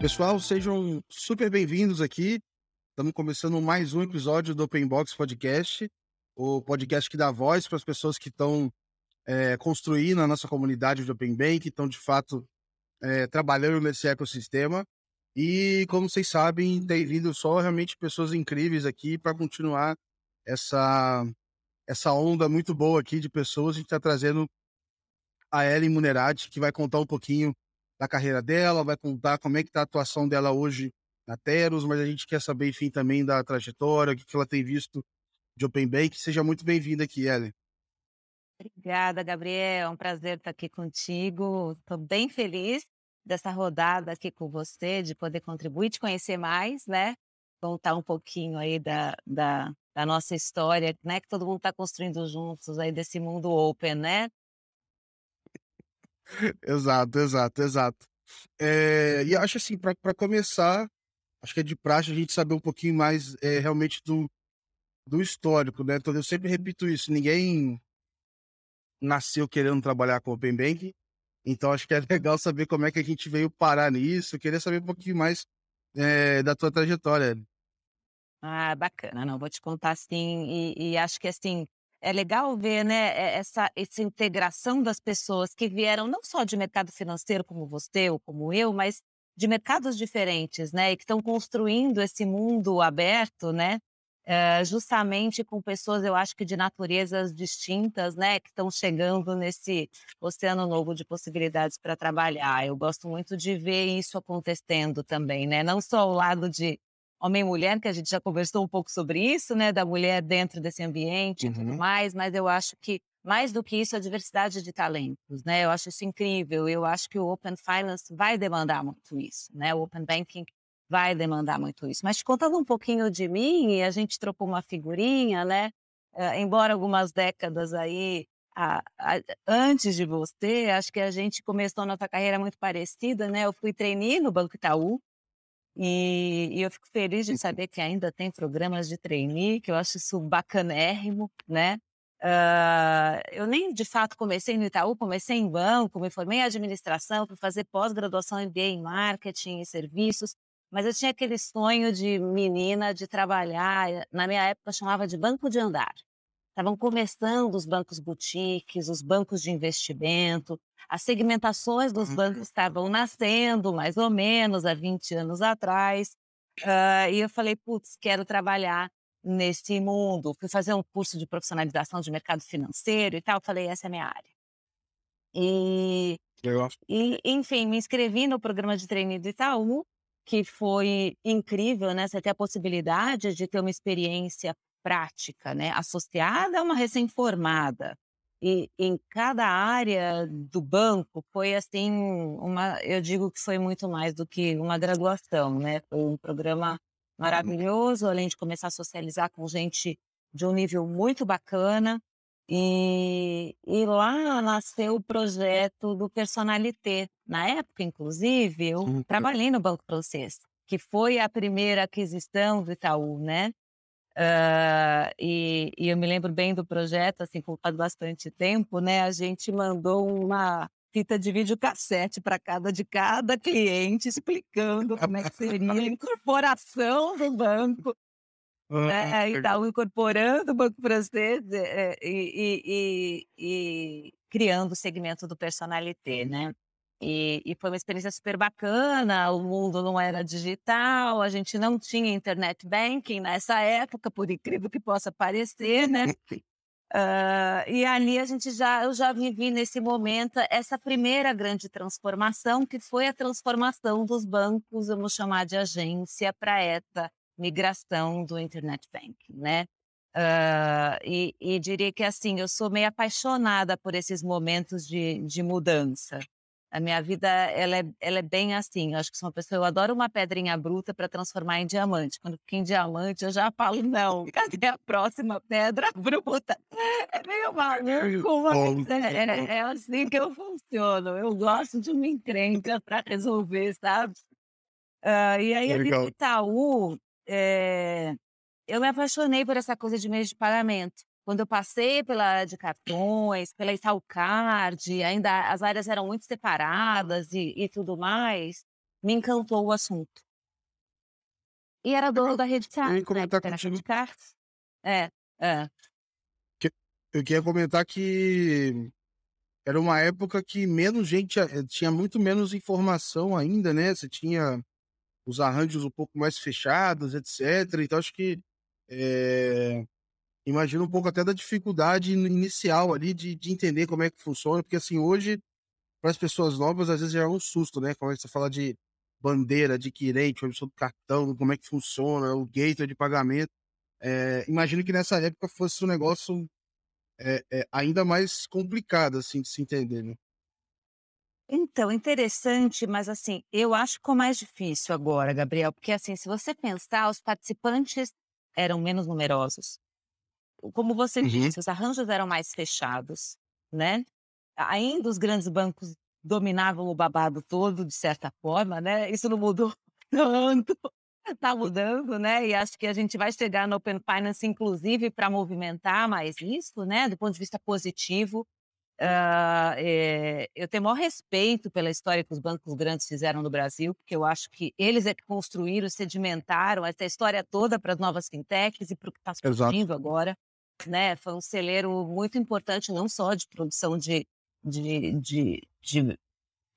Pessoal, sejam super bem-vindos aqui. Estamos começando mais um episódio do Open Box Podcast, o podcast que dá voz para as pessoas que estão é, construindo a nossa comunidade de Open Bank, que estão de fato é, trabalhando nesse ecossistema. E como vocês sabem, tem vindo só realmente pessoas incríveis aqui para continuar essa essa onda muito boa aqui de pessoas. A gente está trazendo a Ellen Munerati, que vai contar um pouquinho da carreira dela, vai contar como é que está a atuação dela hoje na Teros, mas a gente quer saber, enfim, também da trajetória, o que ela tem visto de Open Bank. Seja muito bem-vinda aqui, Ellen. Obrigada, Gabriel. É um prazer estar aqui contigo. Estou bem feliz dessa rodada aqui com você, de poder contribuir, te conhecer mais, né? Contar um pouquinho aí da, da, da nossa história, né? Que todo mundo está construindo juntos aí desse mundo open, né? Exato, exato, exato. É, e acho assim, para começar, acho que é de praxe a gente saber um pouquinho mais é, realmente do, do histórico, né? Então eu sempre repito isso, ninguém nasceu querendo trabalhar com Open Bank, então acho que é legal saber como é que a gente veio parar nisso, eu queria saber um pouquinho mais é, da tua trajetória. Ah, bacana, não, vou te contar assim, e, e acho que assim, é legal ver, né, essa, essa integração das pessoas que vieram não só de mercado financeiro como você ou como eu, mas de mercados diferentes, né, e que estão construindo esse mundo aberto, né, é, justamente com pessoas, eu acho que de naturezas distintas, né, que estão chegando nesse oceano novo de possibilidades para trabalhar. Eu gosto muito de ver isso acontecendo também, né, não só o lado de homem e mulher, que a gente já conversou um pouco sobre isso, né, da mulher dentro desse ambiente uhum. e tudo uhum. mais, mas eu acho que mais do que isso, a diversidade de talentos, né? Eu acho isso incrível. Eu acho que o Open Finance vai demandar muito isso, né? O Open Banking vai demandar muito isso. Mas contando um pouquinho de mim, a gente trocou uma figurinha, né? Uh, embora algumas décadas aí a, a, antes de você, acho que a gente começou a nossa carreira muito parecida, né? Eu fui trainee no Banco Itaú, e, e, eu fico feliz de saber que ainda tem programas de trainee, que eu acho isso bacanérrimo, né? Uh, eu nem de fato comecei no Itaú, comecei em banco, me formei em administração, fui fazer pós-graduação MBA em marketing e serviços, mas eu tinha aquele sonho de menina de trabalhar, na minha época chamava de banco de andar. Estavam começando os bancos boutiques, os bancos de investimento, as segmentações dos bancos uhum. estavam nascendo, mais ou menos, há 20 anos atrás. Uh, e eu falei, putz, quero trabalhar nesse mundo. Fui fazer um curso de profissionalização de mercado financeiro e tal. Falei, essa é a minha área. E, e enfim, me inscrevi no programa de treino do Itaú, que foi incrível, né? Você ter a possibilidade de ter uma experiência prática, né, associada a uma recém-formada. E em cada área do banco foi assim uma, eu digo que foi muito mais do que uma graduação, né? Foi um programa maravilhoso, além de começar a socializar com gente de um nível muito bacana. E, e lá nasceu o projeto do Personalité. Na época, inclusive, eu uhum. trabalhei no Banco Francês, que foi a primeira aquisição do Itaú, né? Uh, e, e, eu me lembro bem do projeto, assim, com bastante tempo, né? A gente mandou uma fita de videocassete para cada de cada cliente, explicando como é que seria a incorporação do banco. né? E tal, incorporando o Banco Francês é, e, e, e, criando o segmento do personalité, né? E, e, foi uma experiência super bacana. O mundo não era digital, a gente não tinha internet banking nessa época, por incrível que possa parecer, né? Uh, e ali a gente já, eu já vivi nesse momento essa primeira grande transformação, que foi a transformação dos bancos, vamos chamar de agência, para essa migração do internet banking, né? Uh, e, e, diria que assim, eu sou meio apaixonada por esses momentos de, de mudança. A minha vida, ela é, ela é bem assim. Eu acho que sou uma pessoa, eu adoro uma pedrinha bruta para transformar em diamante. Quando fica em diamante, eu já falo, não, cadê a próxima pedra bruta? É meio maluco, mas é, é, é assim que eu funciono. Eu gosto de uma encrenca para resolver, sabe? Uh, e aí, ali no Itaú, é, eu me apaixonei por essa coisa de meio de pagamento. Quando eu passei pela área de cartões, pela Itaú Card, ainda as áreas eram muito separadas e, e tudo mais, me encantou o assunto. E era dono da rede Eu ia né, comentar era contigo. rede cartas. É, é. Eu queria comentar que era uma época que menos gente eh, tinha muito menos informação ainda, né? Você tinha os arranjos um pouco mais fechados, etc. Então acho que eh, imagino um pouco até da dificuldade in- inicial ali de, de entender como é que funciona, porque assim hoje para as pessoas novas às vezes já é um susto, né? Começa a falar de bandeira, adquirente, emissão do cartão, como é que funciona, o gateway de pagamento. Eh, imagino que nessa época fosse um negócio é, é ainda mais complicado, assim, de se entender, né? Então, interessante, mas assim, eu acho que ficou mais difícil agora, Gabriel, porque assim, se você pensar, os participantes eram menos numerosos. Como você Uhum. disse, os arranjos eram mais fechados, né? Ainda os grandes bancos dominavam o babado todo, de certa forma, né? Isso não mudou tanto, está mudando, né? E acho que a gente vai chegar no Open Finance, inclusive, para movimentar mais isso, né? Do ponto de vista positivo. Ah, eh, eu tenho maior respeito pela história que os bancos grandes fizeram no Brasil, porque eu acho que eles é que construíram, sedimentaram essa história toda para as novas fintechs e para o que está surgindo agora. Né? Foi um celeiro muito importante, não só de produção de, de, de, de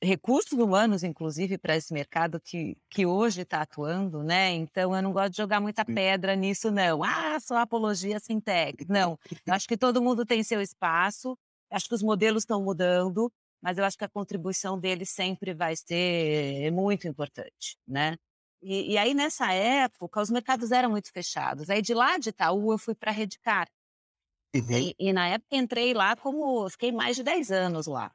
recursos humanos, inclusive, para esse mercado que, que hoje está atuando, né? Então, eu não gosto de jogar muita pedra nisso, não. Ah, só apologia fintech. Não, eu acho que todo mundo tem seu espaço, acho que os modelos estão mudando, mas eu acho que a contribuição deles sempre vai ser muito importante, né? E, e aí, nessa época, os mercados eram muito fechados. Aí, de lá de Itaú, eu fui para a Redcar. Uhum. E, e na época entrei lá como. Fiquei mais de 10 anos lá.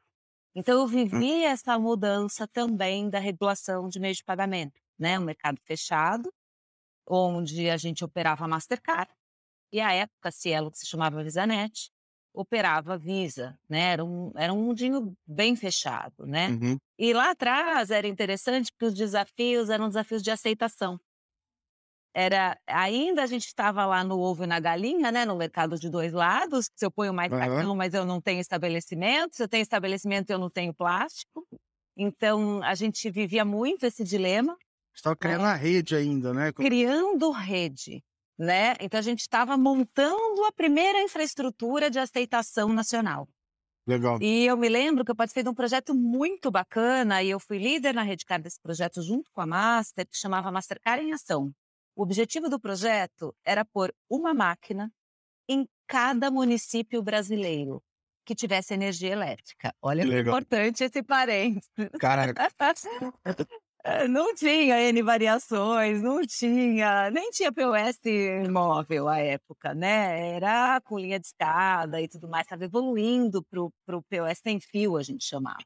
Então eu vivi essa mudança também da regulação de meios de pagamento, né? Um mercado fechado, onde a gente operava a Mastercard, e a época, Cielo, que se chamava VisaNet, operava Visa, né? Era um, era um mundinho bem fechado, né? Uhum. E lá atrás era interessante porque os desafios eram desafios de aceitação. Era, ainda a gente estava lá no ovo e na galinha, né, no mercado de dois lados. Se eu ponho mais Aham. cartão, mas eu não tenho estabelecimento. Se eu tenho estabelecimento, eu não tenho plástico. Então a gente vivia muito esse dilema, Você estava criando a rede ainda, né? criando rede, né? Então a gente estava montando a primeira infraestrutura de aceitação nacional. Legal. E eu me lembro que eu participei de um projeto muito bacana e eu fui líder na Redcard desse projeto junto com a Master, que chamava Mastercard em Ação. O objetivo do projeto era pôr uma máquina em cada município brasileiro que tivesse energia elétrica. Olha Que que importante esse parênteses. Caraca, Não tinha N variações, não tinha, nem tinha POS móvel à época, né? Era com linha de escada e tudo mais, estava evoluindo para o POS sem fio, a gente chamava.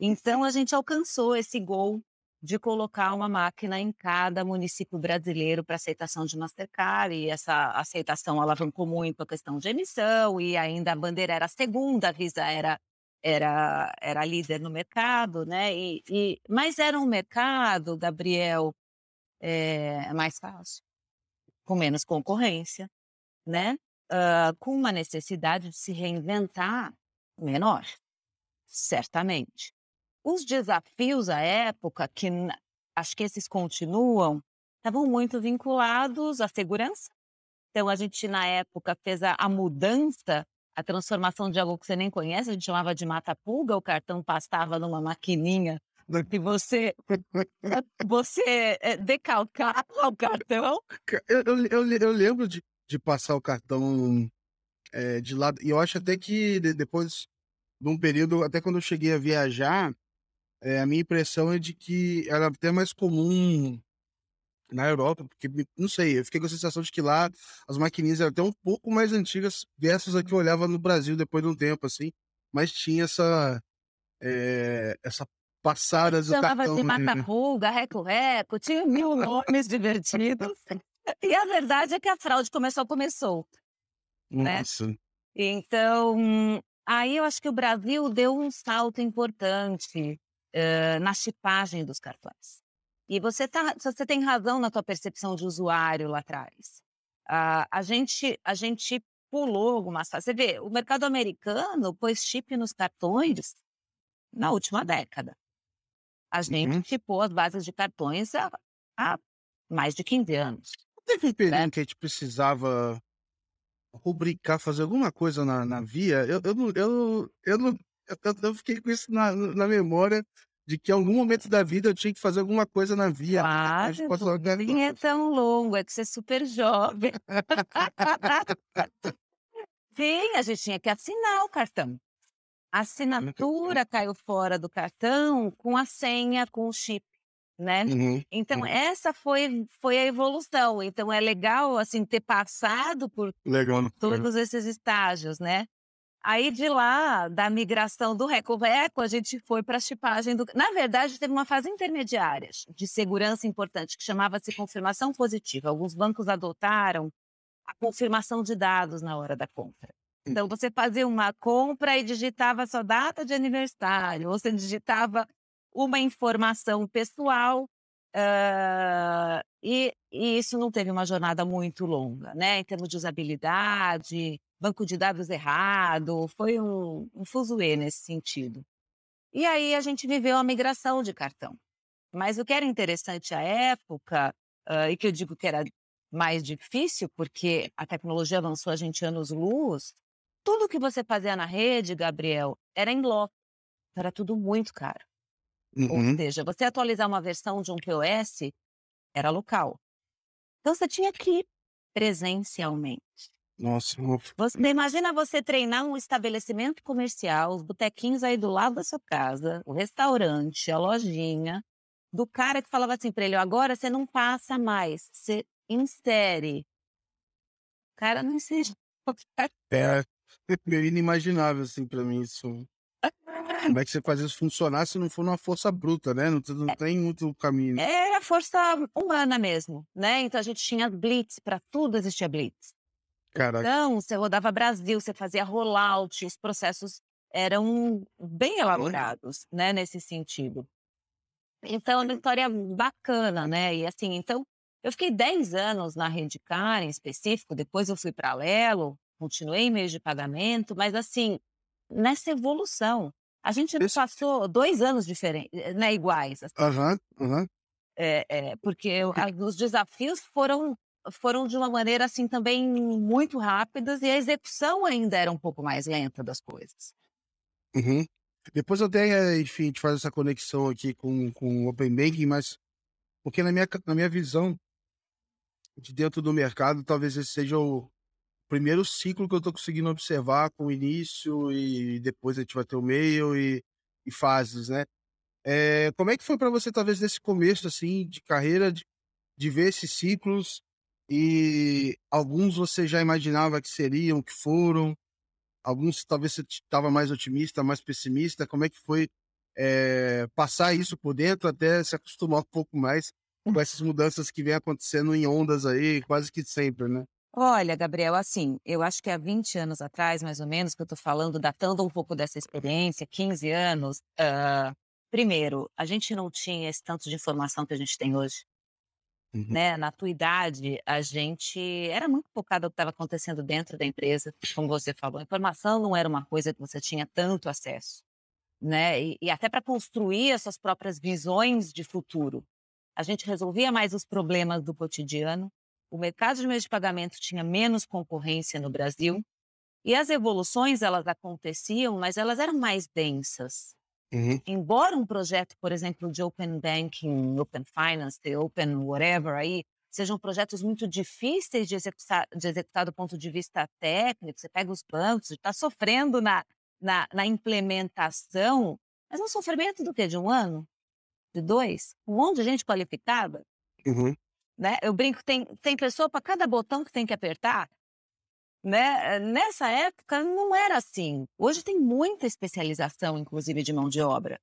Então a gente alcançou esse gol de colocar uma máquina em cada município brasileiro para aceitação de Mastercard, e essa aceitação alavancou muito a questão de emissão, e ainda a bandeira era a segunda, a Visa era era, era líder no mercado, né? E, e, mas era um mercado, Gabriel, é, mais fácil, com menos concorrência, né? Ah, com uma necessidade de se reinventar menor, certamente. Os desafios à época, que acho que esses continuam, estavam muito vinculados à segurança. Então, a gente, na época, fez a, a mudança, a transformação de algo que você nem conhece, a gente chamava de mata-pulga, o cartão passava numa maquininha e você, você eh, decalcava o cartão. eu, eu, eu, lembro de, de passar o cartão é, de lado, e eu acho até que de- depois de um período, até quando eu cheguei a viajar, é, a minha impressão é de que era até mais comum na Europa, porque, não sei, eu fiquei com a sensação de que lá as maquininhas eram até um pouco mais antigas versus a que eu olhava no Brasil depois de um tempo, assim, mas tinha essa, é, essa passada do Chamava cartão. de né? mata-pulga, reco-reco, tinha mil nomes divertidos. E a verdade é que a fraude começou solta. né? Nossa, Então, aí eu acho que o Brasil deu um salto importante eh, na chipagem dos cartões. E você, tá, você tem razão na tua percepção de usuário lá atrás. Ah, a, gente, a gente pulou algumas fases. Você vê, o mercado americano pôs chip nos cartões na última década. A gente Uhum. chipou as bases de cartões há, há mais de 15 anos. Teve um período Né? que a gente precisava rubricar, fazer alguma coisa na, na via. Eu, eu, eu, eu, eu, eu fiquei com isso na, na memória de que em algum momento da vida eu tinha que fazer alguma coisa na via. Claro, nem é tão longo, é que você é super jovem. Sim, a gente tinha que assinar o cartão. A assinatura caiu fora do cartão com a senha, com o chip, né? Uhum, Então uhum. essa foi foi a evolução. Então é legal assim ter passado por Legal. né? todos esses estágios, né? Aí de lá, da migração do Recoveco, a gente foi para a chipagem do. Na verdade, teve uma fase intermediária de segurança importante que chamava-se confirmação positiva. Alguns bancos adotaram a confirmação de dados na hora da compra. Então você fazia uma compra e digitava sua data de aniversário, ou você digitava uma informação pessoal. ah, e, e isso não teve uma jornada muito longa, né? Em termos de usabilidade, banco de dados errado, foi um, um fuzuê nesse sentido. E aí a gente viveu a migração de cartão. Mas o que era interessante à época, ah, e que eu digo que era mais difícil, porque a tecnologia avançou a gente anos-luz, tudo que você fazia na rede, Gabriel, era em loco. Era tudo muito caro. Ou Uhum. seja, você atualizar uma versão de um POS era local. Então você tinha que ir presencialmente. Nossa, Você imagina você treinar um estabelecimento comercial, os botequinhos aí do lado da sua casa, o restaurante, a lojinha, do cara que falava assim para ele: agora você não passa mais, você insere. O cara não insere. é meio inimaginável assim pra mim isso. Como é que você faz isso funcionar se não for numa força bruta, né? Não, tem- não tem muito caminho. Era força humana mesmo, né? Então a gente tinha blitz, para tudo existia blitz. Caraca. Então, você rodava Brasil, você fazia rollout, os processos eram bem elaborados, né, nesse sentido. Então, é uma história bacana, né? E assim, então, eu fiquei 10 anos na Redcar em específico, depois eu fui para Lelo, continuei em meio de pagamento, mas assim, nessa evolução, a gente não Esse- passou dois anos diferentes, né, iguais, assim, Aham, aham. é, é, porque eu- os desafios foram foram de uma maneira assim também muito rápidas e a execução ainda era um pouco mais lenta das coisas. Uhum. Depois até, enfim, a gente faz essa conexão aqui com, com o Open Banking, mas porque na minha, na minha visão de dentro do mercado, talvez esse seja o primeiro ciclo que eu estou conseguindo observar com o início e depois a gente vai ter o meio e, e fases, né? É, como é que foi para você, talvez, nesse começo, assim, de carreira, de, de ver esses ciclos e alguns você já imaginava que seriam, que foram, alguns talvez você estava mais otimista, mais pessimista, como é que foi é, passar isso por dentro até se acostumar um pouco mais com essas mudanças que vem acontecendo em ondas aí, quase que sempre, né? Olha, Gabriel, assim, eu acho que há 20 anos atrás, mais ou menos, que eu estou falando, datando um pouco dessa experiência, 15 anos, ah, primeiro, a gente não tinha esse tanto de informação que a gente tem hoje. Uhum. né? Na tua idade, a gente era muito focado no que estava acontecendo dentro da empresa, como você falou. A informação não era uma coisa que você tinha tanto acesso, né? E, e até para construir as suas próprias visões de futuro. A gente resolvia mais os problemas do cotidiano. O mercado de meios de pagamento tinha menos concorrência no Brasil. E as evoluções, elas aconteciam, mas elas eram mais densas Uhum. embora um projeto, por exemplo, de Open Banking, Open Finance, Open whatever aí, sejam projetos muito difíceis de executar, de executar do ponto de vista técnico, você pega os bancos, está sofrendo na, na, na implementação, mas é um sofrimento do quê? De um ano? De dois? Um monte de gente qualificada? Uhum. Né? Eu brinco, tem, tem pessoa para cada botão que tem que apertar. Né? Nessa época não era assim. Hoje tem muita especialização, inclusive, de mão de obra.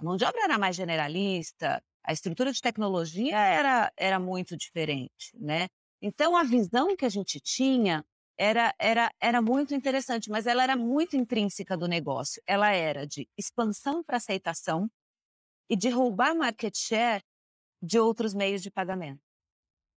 A mão de obra era mais generalista, a estrutura de tecnologia era, era muito diferente, né? Então a visão que a gente tinha era, era, era muito interessante, mas ela era muito intrínseca do negócio. Ela era de expansão para aceitação e de roubar market share de outros meios de pagamento.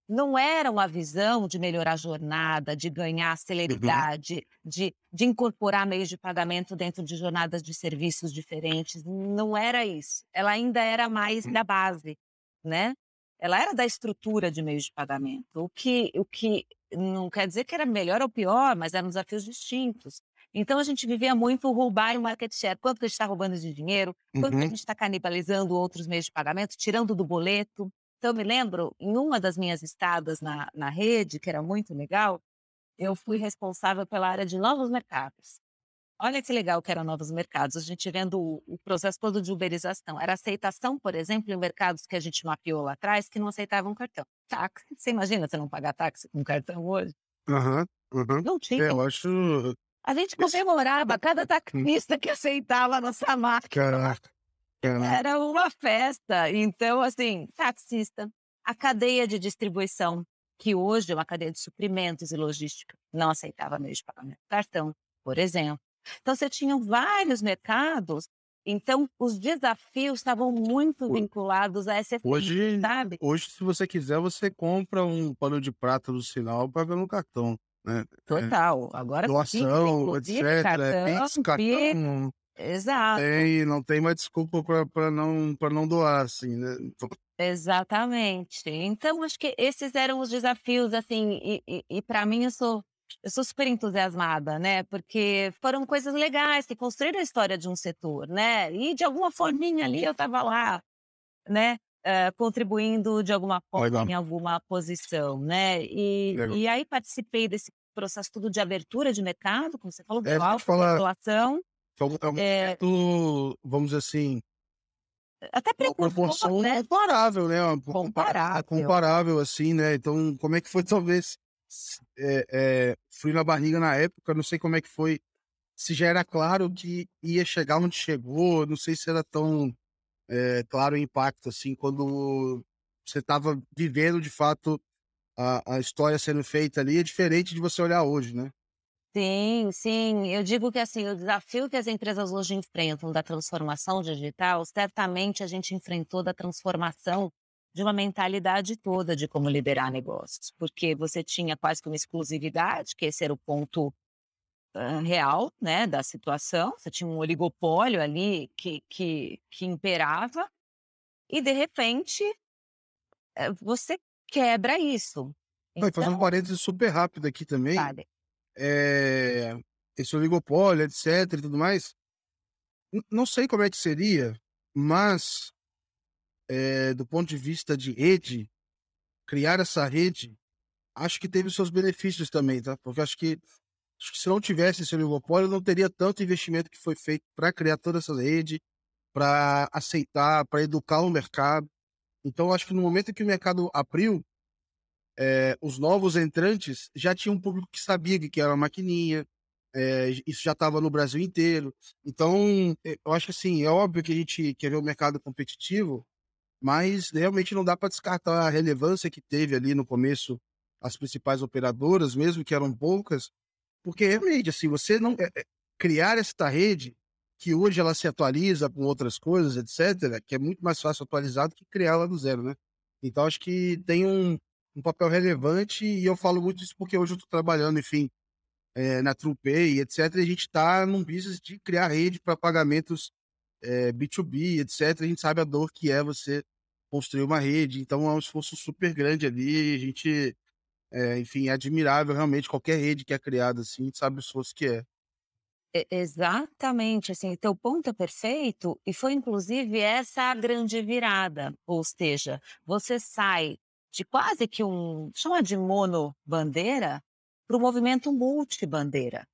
Não era uma visão de melhorar a jornada, de ganhar Uhum. celeridade, de, de incorporar meios de pagamento dentro de jornadas de serviços diferentes. Não era isso. Ela ainda era mais Hum. da base, né? Ela era da estrutura de meios de pagamento, o que, o que não quer dizer que era melhor ou pior, mas eram desafios distintos. Então a gente vivia muito roubar o market share. Quanto que a gente está roubando de dinheiro? Quanto que a Uhum. gente está canibalizando outros meios de pagamento, tirando do boleto? Então, me lembro, em uma das minhas estadas na, na rede, que era muito legal, eu fui responsável pela área de novos mercados. Olha que legal que eram novos mercados, a gente vendo o, o processo todo de uberização. Era aceitação, por exemplo, em mercados que a gente mapeou lá atrás, que não aceitavam cartão. Táxi, você imagina você não pagar táxi com cartão hoje? Aham, aham. Não É, tinha. eu acho. A gente comemorava cada taxista que aceitava a nossa máquina. Caraca. Era uma festa. Então, assim, taxista, a cadeia de distribuição, que hoje é uma cadeia de suprimentos e logística, não aceitava meio de pagamento cartão, por exemplo. Então, você tinha vários mercados, então os desafios estavam muito vinculados a essa Hoje, sabe? hoje, se você quiser, você compra um pano de prata do sinal para ver no cartão. Né? É, Total. Agora, doação, etc. É, cartão, Pix, cartão. Exato. tem, não tem mais desculpa para não, pra não doar, assim, né? Então, Exatamente. Então, acho que esses eram os desafios, assim, e, e, e para mim eu sou, eu sou super entusiasmada, né? Porque foram coisas legais que construíram a história de um setor, né? E de alguma forminha ali eu estava lá, né? eh, contribuindo de alguma forma Legal. em alguma posição, né? E, Legal. e aí participei desse processo tudo de abertura de mercado, como você falou, É, de te falar- Um- é um É. momento, vamos assim, até uma proporção né? comparável, né? Compa- Comparável. Comparável, assim, né? Então, como é que foi, talvez, é, é, frio na barriga na época, não sei como é que foi, se já era claro que ia chegar onde chegou, não sei se era tão é, claro o impacto, assim, quando você estava vivendo, de fato, a, a história sendo feita ali, é diferente de você olhar hoje, né? Sim, sim. Eu digo que assim, o desafio que as empresas hoje enfrentam da transformação digital, certamente a gente enfrentou da transformação de uma mentalidade toda de como liderar negócios, porque você tinha quase que uma exclusividade, que esse era o ponto ah, real, né, da situação. Você tinha um oligopólio ali que, que, que imperava e de repente eh, você quebra isso. Não, e fazendo um Então, parênteses super rápido aqui também, sabe? É, esse oligopólio, etc e tudo mais, não sei como é que seria, mas é, do ponto de vista de rede, criar essa rede, acho que teve seus benefícios também, tá? Porque acho que, acho que se não tivesse esse oligopólio, não teria tanto investimento que foi feito para criar toda essa rede, para aceitar, para educar o mercado. Então, acho que no momento que o mercado abriu, é, os novos entrantes já tinham um público que sabia que era uma maquininha, é, isso já estava no Brasil inteiro. Então, é, eu acho que assim, é óbvio que a gente quer ver o mercado competitivo, mas realmente não dá para descartar a relevância que teve ali no começo as principais operadoras, mesmo que eram poucas, porque realmente, assim, você não é, criar esta rede que hoje ela se atualiza com outras coisas, etc., que é muito mais fácil atualizar do que criar ela do zero, né? Então, acho que tem um, um papel relevante e eu falo muito isso porque hoje eu estou trabalhando, enfim, é, na TruePay, etc. E a gente está num business de criar rede para pagamentos é, B2B, etc. A gente sabe a dor que é você construir uma rede, então é um esforço super grande ali. A gente, é, enfim, é admirável realmente qualquer rede que é criada assim, a gente sabe o esforço que é. E- Exatamente, assim, teu ponto é perfeito e foi inclusive essa a grande virada, ou seja, você sai de quase que um, chama de monobandeira, para o movimento multibandeira,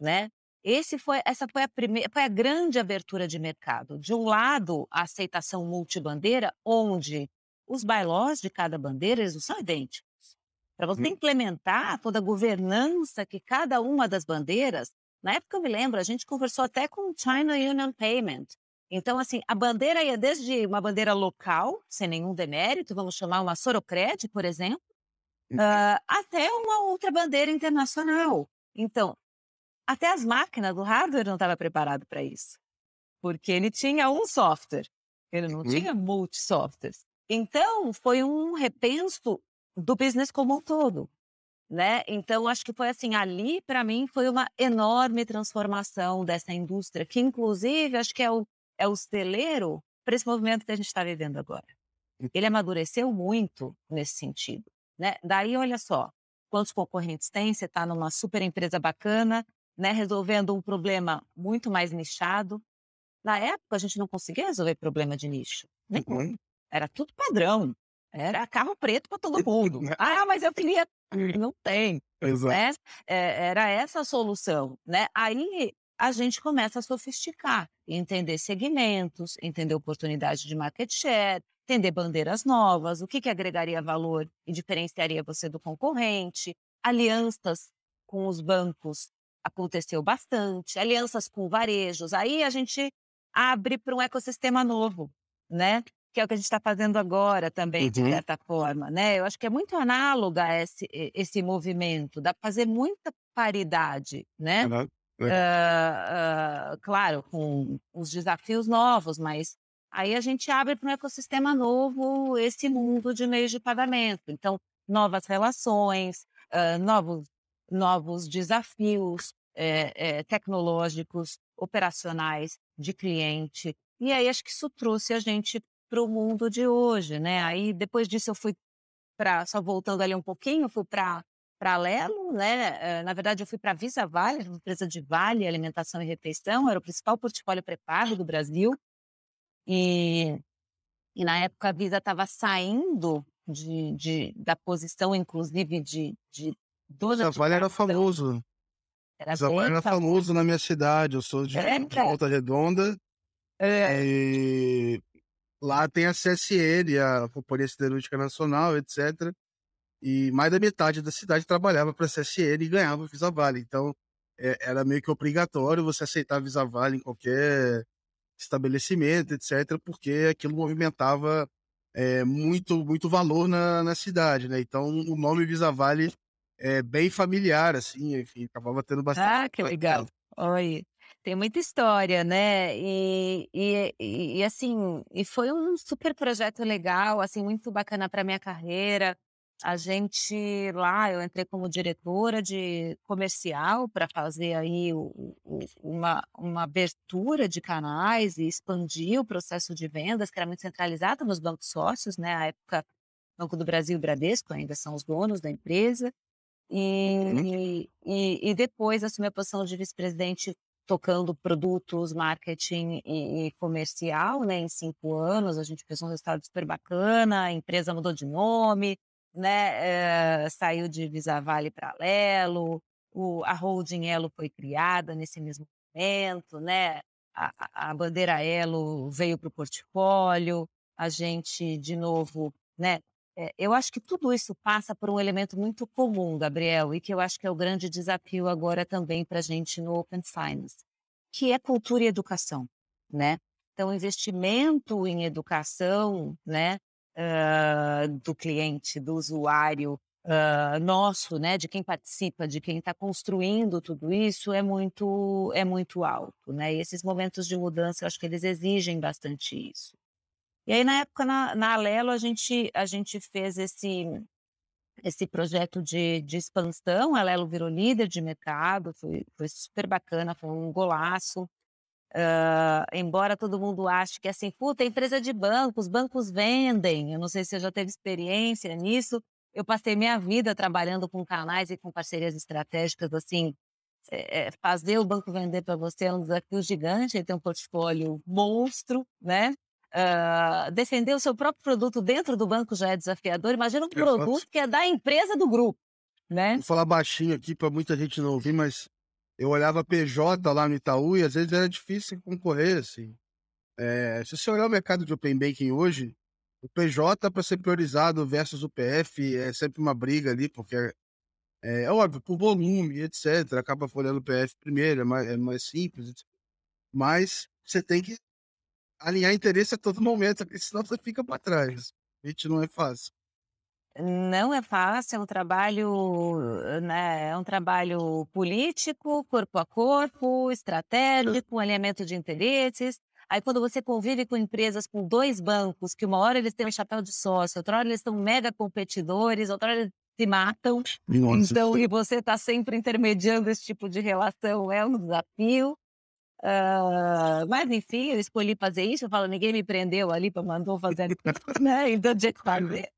né? Esse foi, essa foi a primeira, foi a grande abertura de mercado. De um lado, a aceitação multibandeira, onde os bylaws de cada bandeira eles não são idênticos. Para você Hum. implementar toda a governança que cada uma das bandeiras na época eu me lembro, a gente conversou até com o China Union Payment. Então, assim, a bandeira ia desde uma bandeira local, sem nenhum demérito, vamos chamar uma Sorocred, por exemplo, ah, até uma outra bandeira internacional. Então, até as máquinas do hardware não estava preparado para isso, porque ele tinha um software, ele não Uhum. tinha multi-softwares. Então, foi um repenso do business como um todo, né? Então acho que foi assim, ali para mim foi uma enorme transformação dessa indústria, que inclusive acho que é o, é o celeiro para esse movimento que a gente está vivendo agora. Hum. Ele amadureceu muito nesse sentido, né? Daí olha só, quantos concorrentes tem, você está numa super empresa bacana, né, resolvendo um problema muito mais nichado. Na época a gente não conseguia resolver problema de nicho, Uhum. Era tudo padrão. Era carro preto para todo mundo. Né? ah, mas eu queria. Não tem. Exato. Né? É, era essa a solução. Né? Aí a gente começa a sofisticar, entender segmentos, entender oportunidade de market share, entender bandeiras novas, o que, que agregaria valor e diferenciaria você do concorrente, alianças com os bancos aconteceu bastante, alianças com varejos. Aí a gente abre para um ecossistema novo, né? que é o que a gente está fazendo agora também, de uhum. certa forma, né? Eu acho que é muito análoga a esse, esse movimento, dá para fazer muita paridade, né? Uhum. Uh, uh, claro, com os desafios novos, mas aí a gente abre para um ecossistema novo esse mundo de meios de pagamento. Então, novas relações, uh, novos, novos desafios tecnológicos, operacionais, de cliente. E aí acho que isso trouxe a gente para o mundo de hoje, né? Aí depois disso eu fui para, só voltando ali um pouquinho, fui para para Lelo, né? Eh, na verdade, eu fui para a Visa Vale, uma empresa de vale, alimentação e refeição, era o principal portfólio pré-pago do Brasil. E, e na época a Visa estava saindo de, de, da posição, inclusive, de, de dona Visa Vale era famoso. Era Visa Vale era famoso na minha cidade, eu sou de, é, de Volta Redonda. É. E Lá tem a CSN, a Companhia Siderúrgica Nacional, etc. E mais da metade da cidade trabalhava para a CSN e ganhava Visa Vale. Então, é, era meio que obrigatório você aceitar Visa Vale em qualquer estabelecimento, etc., porque aquilo movimentava é, muito, muito valor na, na cidade, né? Então, o nome Visa Vale é bem familiar, assim, enfim, acabava tendo bastante. Ah, que legal. Oi. Tem muita história, né? E, e, e, assim, e foi um super projeto legal, assim, muito bacana para minha carreira. A gente lá, eu entrei como diretora de comercial para fazer aí o, o, uma, uma abertura de canais e expandir o processo de vendas, que era muito centralizado nos bancos sócios, né? A época, Banco do Brasil e Bradesco ainda são os donos da empresa. E, uhum. e, e, depois assumi a posição de vice-presidente tocando produtos, marketing e, e, comercial, né? Em cinco anos, a gente fez um resultado super bacana, a empresa mudou de nome, né? É, saiu de Visa Vale para Lelo, o, a holding Elo foi criada nesse mesmo momento, né? A, a bandeira Elo veio para o portfólio, a gente, de novo, né? É, eu acho que tudo isso passa por um elemento muito comum, Gabriel, e que eu acho que é o grande desafio agora também para a gente no Open Finance, que é cultura e educação, né? Então, investimento em educação, né, uh, do cliente, do usuário, uh, nosso, né, de quem participa, de quem está construindo tudo isso, é muito, é muito alto, né? E esses momentos de mudança, eu acho que eles exigem bastante isso. E aí, na época, na, na Alelo, a gente, a gente fez esse, esse projeto de, de expansão. A Alelo virou líder de mercado, foi, foi super bacana, foi um golaço. Uh, embora todo mundo ache que assim, puta, empresa de banco, os bancos vendem. Eu não sei se você já teve experiência nisso. Eu passei minha vida trabalhando com canais e com parcerias estratégicas, assim, é, fazer o banco vender para você é um desafio gigante, ele tem um portfólio monstro, né? Uh, defender o seu próprio produto dentro do banco já é desafiador. Imagina um produto que é da empresa do grupo, né? Vou falar baixinho aqui para muita gente não ouvir, mas eu olhava PJ lá no Itaú e às vezes era difícil concorrer, assim. É, se você olhar o mercado de Open Banking hoje, o PJ para ser priorizado versus o PF é sempre uma briga ali, porque é, é óbvio, por volume, etc. Acaba folhando o PF primeiro, é mais, é mais simples. Etc. Mas você tem que alinhar interesse a todo momento, senão você fica para trás. A gente não é fácil. Não é fácil, é um trabalho, né, é um trabalho político, corpo a corpo, estratégico, alinhamento de interesses. Aí quando você convive com empresas com dois bancos, que uma hora eles têm um chapéu de sócio, outra hora eles estão mega competidores, outra hora eles se matam. Nossa. Então, e você está sempre intermediando esse tipo de relação, é um desafio. Uh, mas enfim, eu escolhi fazer isso. Eu falo, ninguém me prendeu ali, mandou fazer, né? Então tinha que fazer.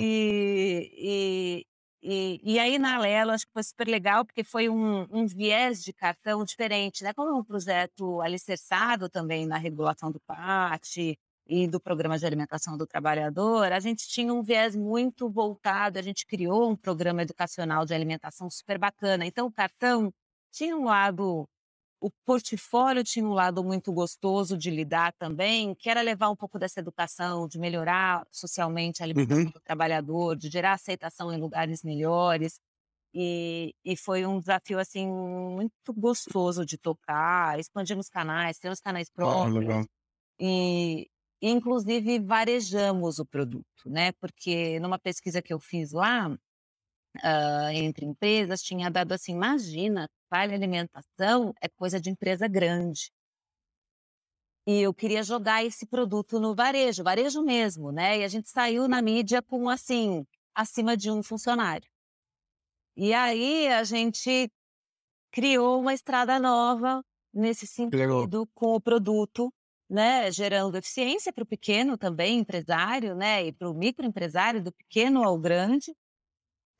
E, e, e, e, aí na Lelo acho que foi super legal, porque foi um, um viés de cartão diferente, né? Como é um projeto alicerçado também na regulação do PAT e do Programa de Alimentação do Trabalhador, a gente tinha um viés muito voltado, a gente criou um programa educacional de alimentação super bacana. Então o cartão tinha um lado o portfólio tinha um lado muito gostoso de lidar também, que era levar um pouco dessa educação, de melhorar socialmente a alimentação uhum. do trabalhador, de gerar aceitação em lugares melhores. E, e foi um desafio assim muito gostoso de tocar, expandimos canais, temos canais próprios. Oh, e, inclusive varejamos o produto, né? Porque numa pesquisa que eu fiz lá, uh, entre empresas, tinha dado assim, imagina, vale alimentação é coisa de empresa grande. E eu queria jogar esse produto no varejo, varejo mesmo, né? E a gente saiu na mídia com, assim, acima de um funcionário. E aí a gente criou uma estrada nova nesse sentido com o produto, né? Gerando eficiência para o pequeno também empresário, né? E para o microempresário, do pequeno ao grande.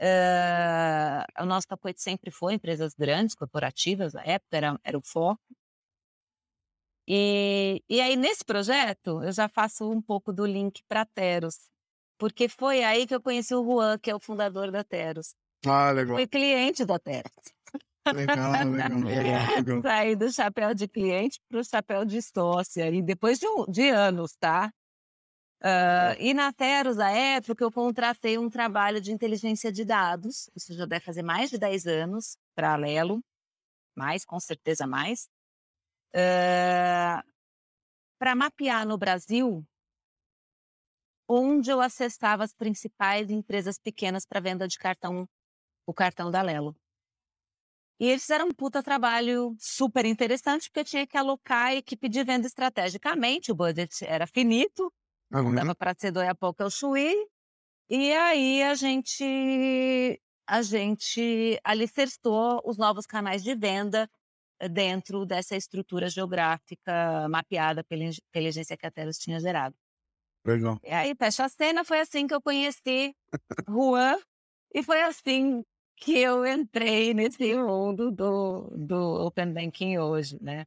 Uh, o nosso tapuete sempre foi empresas grandes, corporativas, na época era, era o foco. E, e aí, nesse projeto, eu já faço um pouco do link para Teros, porque foi aí que eu conheci o Juan, que é o fundador da Teros. Ah, legal. Fui cliente da Teros. Legal, legal, legal. Saí do chapéu de cliente para o chapéu de sócia, e depois de, de anos, tá? Uh, e na Teros, à época, eu contratei um trabalho de inteligência de dados, isso já deve fazer mais de 10 anos, para a Lelo, mais, com certeza mais, uh, para mapear no Brasil onde eu acessava as principais empresas pequenas para venda de cartão, o cartão da Lelo. E eles fizeram um puta trabalho super interessante, porque eu tinha que alocar a equipe de venda estrategicamente, o budget era finito, Uhum. Dava para ser do Iapoca ao Chuí. E aí a gente, a gente alicerçou os novos canais de venda eh, dentro dessa estrutura geográfica mapeada pela inteligência que a Teros tinha gerado. Legal. E aí, fecha a cena, foi assim que eu conheci Juan e foi assim que eu entrei nesse mundo do, do Open Banking hoje, né?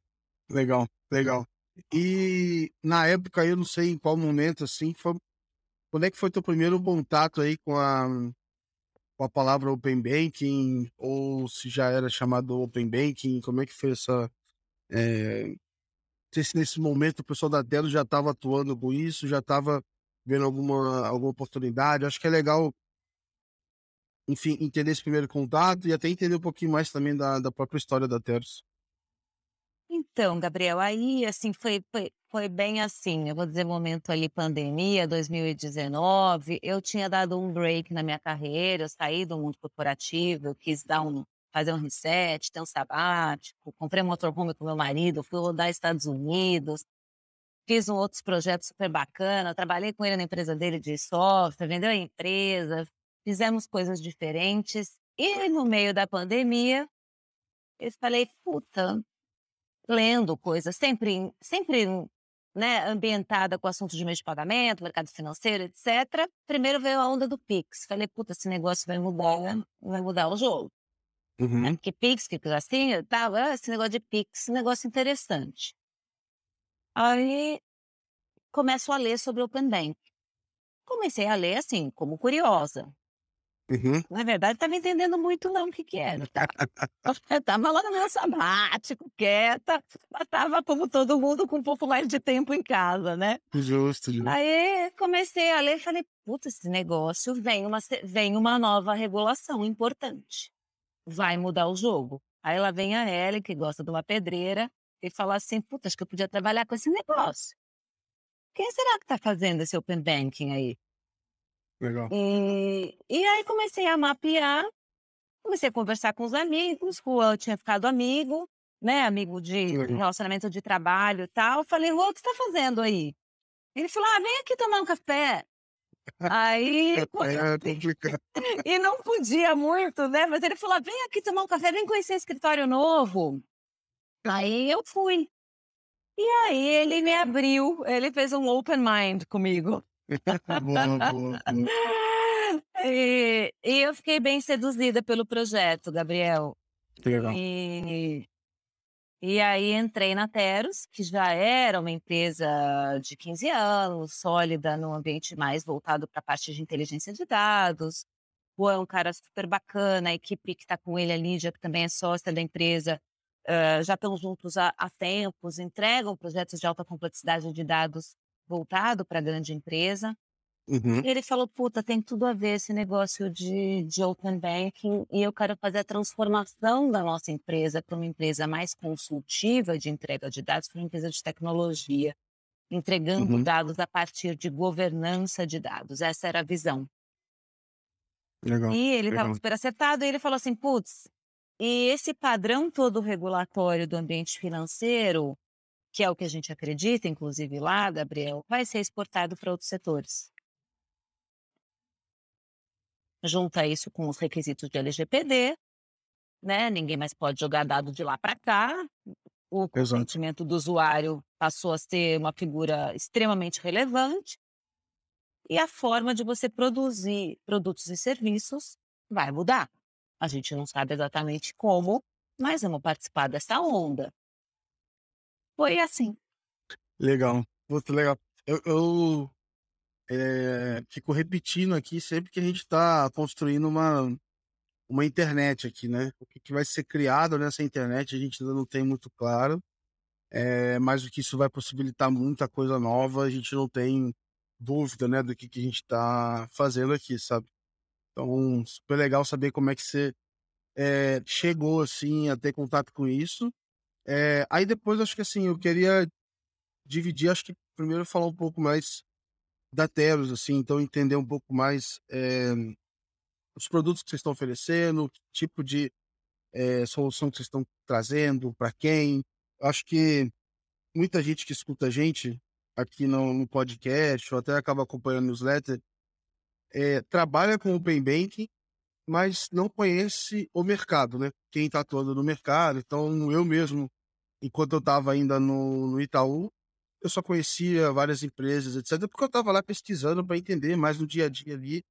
Legal, legal. E na época, eu não sei em qual momento, assim, foi... quando é que foi teu primeiro contato aí com a, com a palavra Open Banking, ou se já era chamado Open Banking, como é que foi essa... É... Não sei se nesse momento o pessoal da Delo já estava atuando com isso, já estava vendo alguma, alguma oportunidade. Acho que é legal, enfim, entender esse primeiro contato e até entender um pouquinho mais também da, da própria história da Teros. Então, Gabriel, aí assim foi, foi, foi bem assim, eu vou dizer momento ali pandemia, 2019, eu tinha dado um break na minha carreira, eu saí do mundo corporativo, eu quis dar um fazer um reset, ter um sabático, comprei um motorhome com meu marido, fui rodar Estados Unidos, fiz um outros projetos super bacana, trabalhei com ele na empresa dele de software, vendeu a empresa, fizemos coisas diferentes. E no meio da pandemia, eu falei, puta, lendo coisas, sempre, sempre né, ambientada com o assunto de meio de pagamento, mercado financeiro, etc. Primeiro veio a onda do Pix. Falei, puta, esse negócio vai mudar, vai mudar o jogo. Uhum. Né? Porque Pix, que assim, tal, ah, esse negócio de Pix, negócio interessante. Aí começo a ler sobre Open Bank. Comecei a ler assim, como curiosa. Uhum. Na verdade, estava entendendo muito não o que que era, tá? Eu estava lá no meu sabático, quieta, mas estava como todo mundo com um pouco mais de tempo em casa, né? Justo, justo. Aí comecei a ler e falei, puta, esse negócio vem uma, vem uma nova regulação importante. Vai mudar o jogo. Aí lá vem a Ellen, que gosta de uma pedreira, e fala assim, puta, acho que eu podia trabalhar com esse negócio. Quem será que está fazendo esse Open Banking aí? Legal. E, e aí comecei a mapear, comecei a conversar com os amigos, o Juan tinha ficado amigo, né, amigo de relacionamento de trabalho e tal. Eu falei, Rô, o que você tá fazendo aí? Ele falou, ah, vem aqui tomar um café. Aí. É, é complicado. e não podia muito, né? Mas ele falou: ah, vem aqui tomar um café, vem conhecer escritório novo. Aí eu fui. E aí ele me abriu, ele fez um open mind comigo. Boa, boa, boa. E, e, eu fiquei bem seduzida pelo projeto, Gabriel. Legal. E, e aí entrei na Teros, que já era uma empresa de 15 anos, sólida no ambiente mais voltado para a parte de inteligência de dados. O é um cara super bacana, a equipe que está com ele, a Lídia, que também é sócia da empresa, uh, já estão juntos há, há tempos, entregam projetos de alta complexidade de dados voltado para a grande empresa. Uhum. Ele falou, puta, tem tudo a ver esse negócio de, de open banking e eu quero fazer a transformação da nossa empresa para uma empresa mais consultiva de entrega de dados, para uma empresa de tecnologia, entregando Uhum. dados a partir de governança de dados. Essa era a visão. Legal. E ele estava super acertado e ele falou assim, putz, e esse padrão todo regulatório do ambiente financeiro, que é o que a gente acredita, inclusive lá, Gabriel, vai ser exportado para outros setores. Junta isso com os requisitos de LGPD, né? Ninguém mais pode jogar dado de lá para cá. O Exato. consentimento do usuário passou a ser uma figura extremamente relevante. E a forma de você produzir produtos e serviços vai mudar. A gente não sabe exatamente como, mas vamos participar dessa onda. Foi assim. Legal. Muito legal. Eu, eu é, fico repetindo aqui sempre que a gente está construindo uma, uma internet aqui, né? O que, vai ser criado nessa internet a gente ainda não tem muito claro. É, mas o que isso vai possibilitar muita coisa nova, a gente não tem dúvida, né, do que, que a gente está fazendo aqui, sabe? Então, super legal saber como é que você é, chegou, assim, a ter contato com isso. É, aí depois, acho que, assim, eu queria dividir, acho que primeiro falar um pouco mais da Teros, assim, então entender um pouco mais é, os produtos que vocês estão oferecendo, que tipo de é, solução que vocês estão trazendo, para quem. Acho que muita gente que escuta a gente aqui no, no podcast, ou até acaba acompanhando o newsletter, é, trabalha com Open Banking, mas não conhece o mercado, né? Quem está atuando no mercado. Então, eu mesmo, enquanto eu estava ainda no, no Itaú, eu só conhecia várias empresas, etc., porque eu estava lá pesquisando para entender mais no dia a dia ali.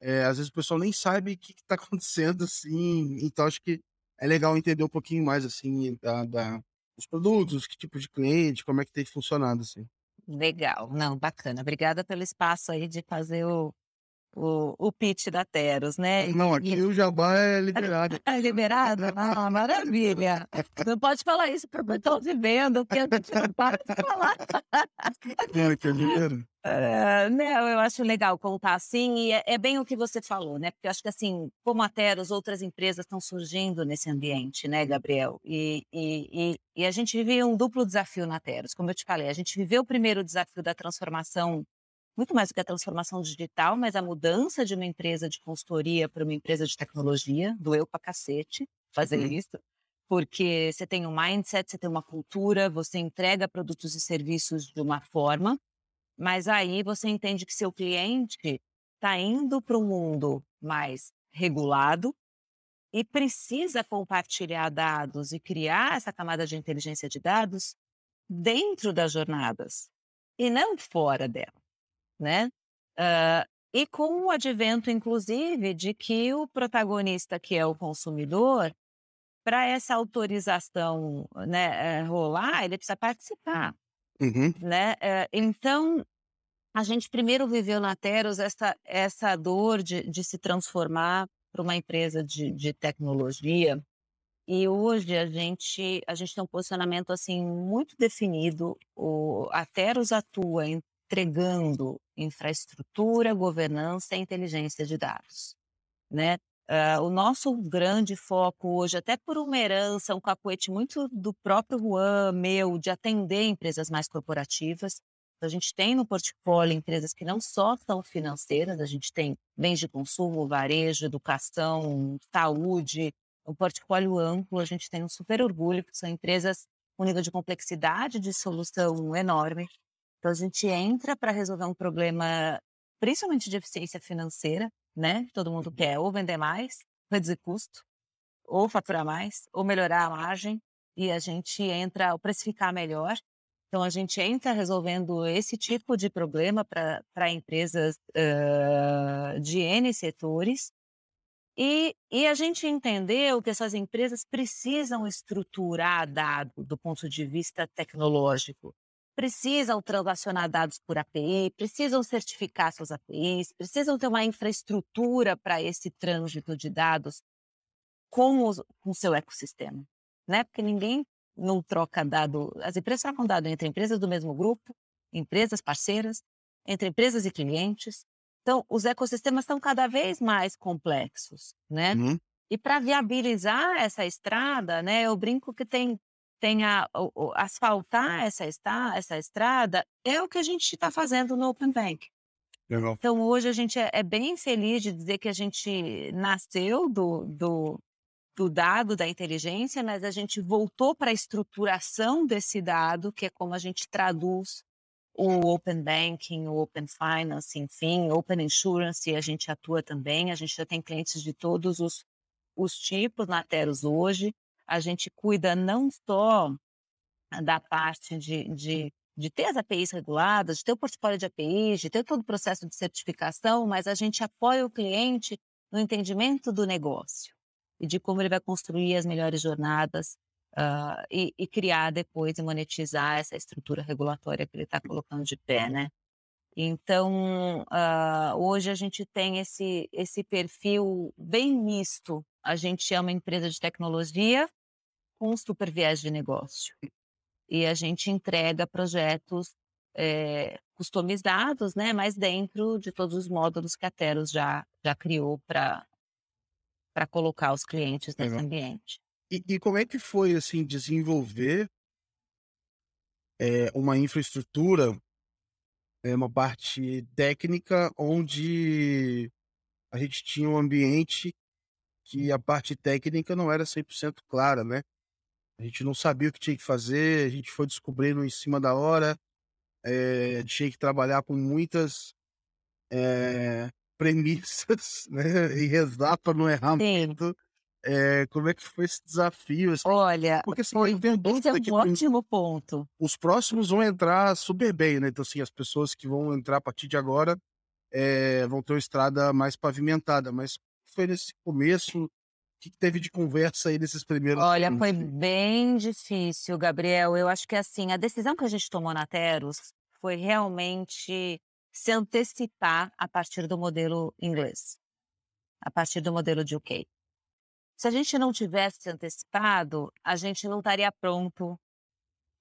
É, às vezes o pessoal nem sabe o que está acontecendo, assim. Então, acho que é legal entender um pouquinho mais, assim, da, da, dos produtos, que tipo de cliente, como é que tem funcionado, assim. Legal, não, bacana. Obrigada pelo espaço aí de fazer o, o, o pitch da Teros, né? Não, aqui E- o jabá é liberado. É liberado? Ah, maravilha. Não pode falar isso para o pessoal de venda, porque a gente não para de falar. É, que é liberado. É, não, eu acho legal contar assim, e é, é bem o que você falou, né? Porque eu acho que assim, como a Teros, outras empresas estão surgindo nesse ambiente, né, Gabriel? E, e, e, e a gente vive um duplo desafio na Teros, como eu te falei, a gente viveu o primeiro desafio da transformação, muito mais do que a transformação digital, mas a mudança de uma empresa de consultoria para uma empresa de tecnologia, doeu pra cacete fazer Uhum. isso, porque você tem um mindset, você tem uma cultura, você entrega produtos e serviços de uma forma, mas aí você entende que seu cliente está indo para um mundo mais regulado e precisa compartilhar dados e criar essa camada de inteligência de dados dentro das jornadas e não fora dela, né? Ah, e com o advento, inclusive, de que o protagonista, que é o consumidor, para essa autorização né, eh, rolar, ele precisa participar Uhum. né? Eh, então, a gente primeiro viveu na Teros essa, essa dor de, de se transformar para uma empresa de, de tecnologia. E hoje a gente, a gente tem um posicionamento assim muito definido. O, a Teros atua entregando infraestrutura, governança e inteligência de dados. Né? Ah, o nosso grande foco hoje, até por uma herança, um cacuete muito do próprio Juan, meu, de atender empresas mais corporativas. A gente tem no portfólio empresas que não só são financeiras, a gente tem bens de consumo, varejo, educação, saúde, um portfólio amplo, a gente tem um super orgulho, porque são empresas com nível de complexidade de solução enorme. Então, a gente entra para resolver um problema, principalmente de eficiência financeira, né? Todo mundo quer ou vender mais, reduzir custo, ou faturar mais, ou melhorar a margem, e a gente entra, ou precificar melhor. Então, a gente entra resolvendo esse tipo de problema para empresas uh, de N setores, e, e, a gente entendeu que essas empresas precisam estruturar dado do ponto de vista tecnológico, precisam transacionar dados por API, precisam certificar suas APIs, precisam ter uma infraestrutura para esse trânsito de dados com o com seu ecossistema, né? Porque ninguém não troca dado, as empresas trocam dado entre empresas do mesmo grupo, empresas parceiras, entre empresas e clientes. Então, os ecossistemas estão cada vez mais complexos, né? Uhum. E para viabilizar essa estrada, né, eu brinco que tem, tem a, o, o, asfaltar essa, esta, essa estrada é o que a gente está fazendo no Open Bank. Legal. Então, hoje a gente é, é, bem feliz de dizer que a gente nasceu do, do, do dado da inteligência, mas a gente voltou para a estruturação desse dado, que é como a gente traduz o Open Banking, o Open Finance, enfim, Open Insurance, a gente atua também, a gente já tem clientes de todos os, os tipos na Teros hoje, a gente cuida não só da parte de, de, de ter as APIs reguladas, de ter o portfólio de APIs, de ter todo o processo de certificação, mas a gente apoia o cliente no entendimento do negócio e de como ele vai construir as melhores jornadas uh, e, e, criar depois e monetizar essa estrutura regulatória que ele está colocando de pé, né? Então, uh, hoje a gente tem esse, esse perfil bem misto. A gente é uma empresa de tecnologia com super viés de negócio. E a gente entrega projetos é, customizados, né, mas dentro de todos os módulos que a Teros já, já criou para colocar os clientes nesse Legal. ambiente. E, e como é que foi, assim, desenvolver é, uma infraestrutura, é, uma parte técnica, onde a gente tinha um ambiente que a parte técnica não era 100% clara, né? A gente não sabia o que tinha que fazer, a gente foi descobrindo em cima da hora, é, tinha que trabalhar com muitas é, premissas, né? E rezar para não errar Sim. muito. É, como é que foi esse desafio? Assim? Olha, Porque assim, foi, esse é um que ótimo ponto. Os próximos vão entrar super bem, né? Então, assim, as pessoas que vão entrar a partir de agora é, vão ter uma estrada mais pavimentada. Mas foi nesse começo, o que teve de conversa aí nesses primeiros Olha, foi bem difícil, Gabriel. Eu acho que assim, a decisão que a gente tomou na Teros foi realmente se antecipar a partir do modelo inglês, a partir do modelo de UK. Se a gente não tivesse antecipado, a gente não estaria pronto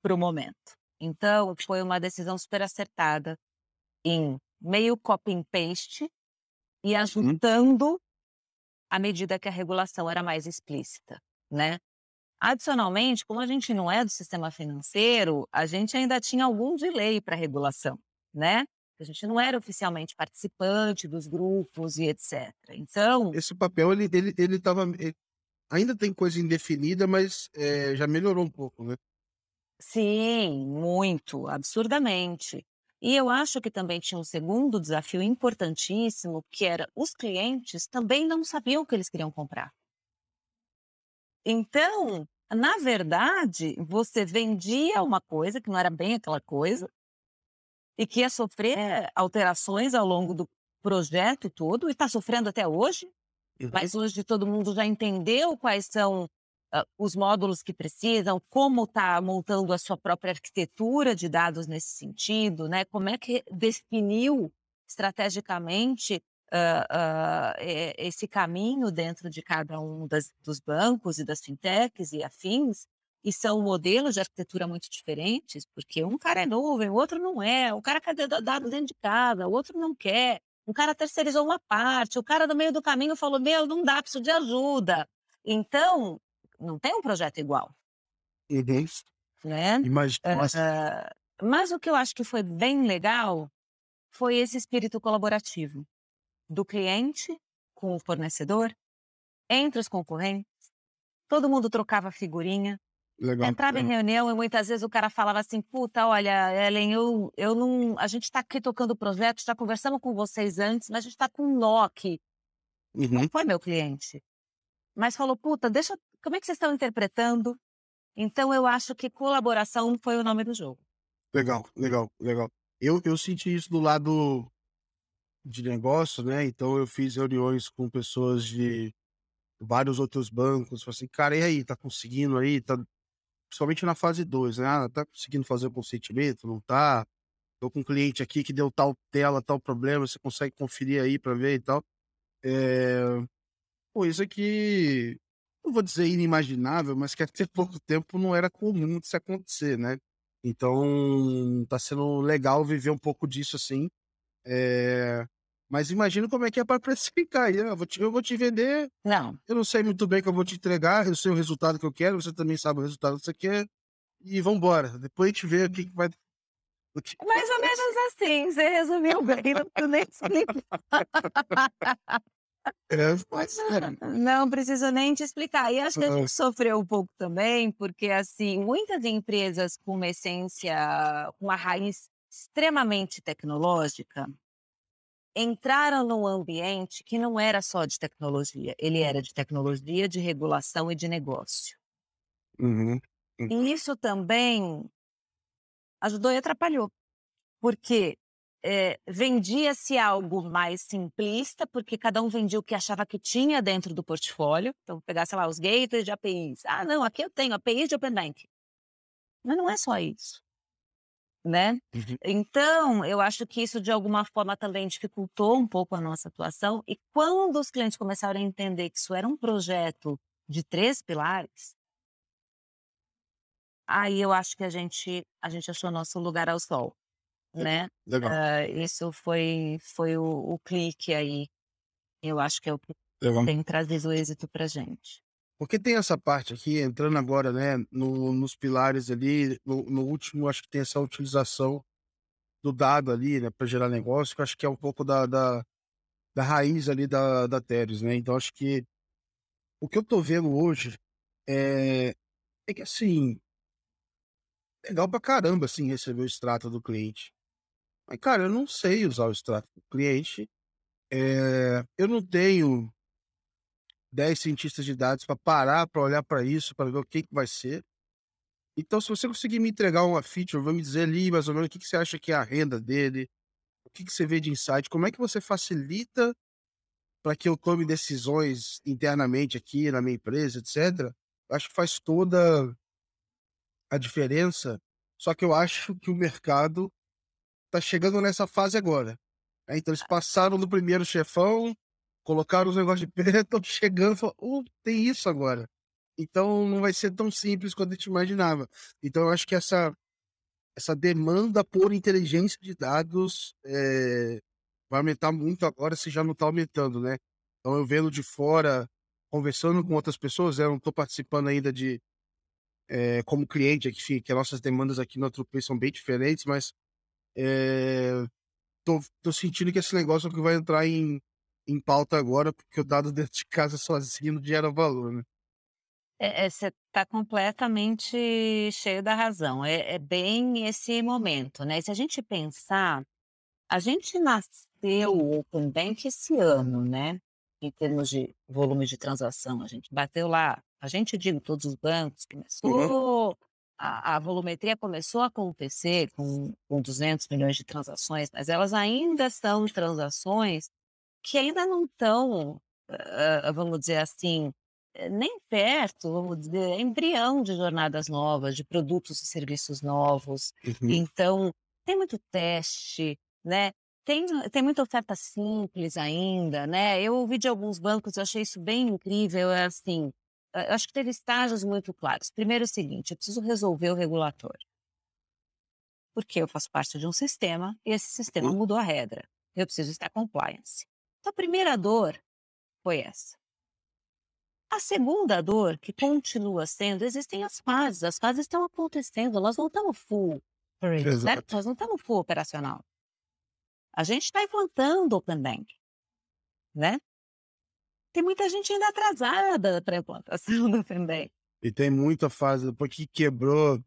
para o momento. Então, foi uma decisão super acertada em meio copy and paste e uhum. ajustando à medida que a regulação era mais explícita, né? Adicionalmente, como a gente não é do sistema financeiro, a gente ainda tinha algum delay para a regulação, né? A gente não era oficialmente participante dos grupos e etc. Então, esse papel ele ele ele estava ainda tem coisa indefinida, mas é, já melhorou um pouco, né? Sim, muito, absurdamente. E eu acho que também tinha um segundo desafio importantíssimo, que era os clientes também não sabiam o que eles queriam comprar. Então, na verdade, você vendia uma coisa que não era bem aquela coisa e que ia sofrer alterações ao longo do projeto todo e está sofrendo até hoje. Uhum. Mas hoje todo mundo já entendeu quais são uh, os módulos que precisam, como está montando a sua própria arquitetura de dados nesse sentido, né? Como é que definiu estrategicamente uh, uh, esse caminho dentro de cada um das, dos bancos e das fintechs e afins. E são modelos de arquitetura muito diferentes, porque um cara é nuvem, o outro não é, o cara quer dados dentro de casa, o outro não quer. Um cara terceirizou uma parte, o cara no meio do caminho falou: Meu, não dá, preciso de ajuda. Então, não tem um projeto igual. Uhum. Né? Imagina. Uh, mas o que eu acho que foi bem legal foi esse espírito colaborativo do cliente com o fornecedor, entre os concorrentes, todo mundo trocava figurinha. Legal. Entrava em reunião e muitas vezes o cara falava assim, puta, olha, Ellen, eu, eu não. A gente está aqui tocando o projeto, já conversamos com vocês antes, mas a gente está com um nó aqui. Uhum. Não foi meu cliente. Mas falou, puta, deixa. Como é que vocês estão interpretando? Então eu acho que colaboração foi o nome do jogo. Legal, legal, legal. Eu, eu senti isso do lado de negócio, né? Então eu fiz reuniões com pessoas de vários outros bancos. Falei assim, cara, e aí, tá conseguindo aí? Tá... Principalmente na fase 2, né? Ah, tá conseguindo fazer o consentimento? Não tá? Tô com um cliente aqui que deu tal tela, tal problema, você consegue conferir aí para ver e tal. É... Pô, isso aqui, não vou dizer inimaginável, mas que até pouco tempo não era comum isso acontecer, né? Então, tá sendo legal viver um pouco disso assim. É... Mas imagina como é que é para precificar. Eu vou, te, eu vou te vender. Não. Eu não sei muito bem o que eu vou te entregar. Eu sei o resultado que eu quero. Você também sabe o resultado que você quer. E vamos embora. Depois a gente vê o que, que vai. O que... Mais ou menos assim. Você resumiu bem. Nem explicar. É, mas é. Não preciso nem te explicar. E acho que a gente sofreu um pouco também, porque assim, muitas empresas com uma essência, com uma raiz extremamente tecnológica, entraram num ambiente que não era só de tecnologia, ele era de tecnologia, de regulação e de negócio. Uhum. E isso também ajudou e atrapalhou, porque é, vendia-se algo mais simplista, porque cada um vendia o que achava que tinha dentro do portfólio. Então, pegar, sei lá, os gateways de APIs. Ah, não, aqui eu tenho APIs de Open Bank. Mas não é só isso né? Uhum. Então, eu acho que isso de alguma forma também dificultou um pouco a nossa atuação. E quando os clientes começaram a entender que isso era um projeto de três pilares, aí eu acho que a gente a gente achou nosso lugar ao sol, né? Legal. Uh, isso foi foi o, o, clique aí. Eu acho que é o que Legal. tem trazido êxito para gente. Porque tem essa parte aqui, entrando agora, né, no, nos pilares ali, no, no, último, acho que tem essa utilização do dado ali, né, para gerar negócio, que acho que é um pouco da, da, da raiz ali da, da Teres, né? Então, acho que o que eu tô vendo hoje é, é que, assim, legal pra caramba, assim, receber o extrato do cliente. Mas, cara, eu não sei usar o extrato do cliente, é, eu não tenho 10 cientistas de dados para parar, para olhar para isso, para ver o que, que vai ser. Então, se você conseguir me entregar uma feature, vamos dizer ali mais ou menos o que, que você acha que é a renda dele, o que, que você vê de insight, como é que você facilita para que eu tome decisões internamente aqui na minha empresa, etc. Acho que faz toda a diferença. Só que eu acho que o mercado está chegando nessa fase agora. Né? Então, eles passaram do primeiro chefão, colocaram os negócios de preto, estão chegando e falaram, oh, tem isso agora. Então não vai ser tão simples quanto a gente imaginava. Então eu acho que essa, essa demanda por inteligência de dados é, vai aumentar muito agora, se já não está aumentando, né? Então eu vendo de fora, conversando com outras pessoas, eu não estou participando ainda de é, como cliente aqui, que as nossas demandas aqui no Trupe são bem diferentes, mas é, tô, tô sentindo que esse negócio que vai entrar em em pauta agora, porque o dado dentro de casa sozinho não gera valor, né? É, é, você está completamente cheio da razão. É, é, bem esse momento, né? Se a gente pensar, a gente nasceu o Open Bank esse ano, né? Em termos de volume de transação, a gente bateu lá. A gente digo todos os bancos começou uhum. A, a, volumetria começou a acontecer com, com 200 milhões de transações, mas elas ainda são transações que ainda não estão, vamos dizer assim, eh, nem perto, vamos dizer, embrião de jornadas novas, de produtos e serviços novos. Uhum. Então, tem muito teste, né? Tem, tem muita oferta simples ainda, né? Eu ouvi de alguns bancos, eu achei isso bem incrível, é assim, acho que teve estágios muito claros. Primeiro é o seguinte, eu preciso resolver o regulatório. Porque eu faço parte de um sistema e esse sistema uhum. mudou a regra. Eu preciso estar compliance. Então, a primeira dor foi essa. A segunda dor, que continua sendo, existem as fases. As fases estão acontecendo, nós não estamos full certo? Nós não estamos full operacional. A gente está implantando o Open Bank, né? Tem muita gente ainda atrasada para a implantação do Fembem. E tem muita fase, porque quebrou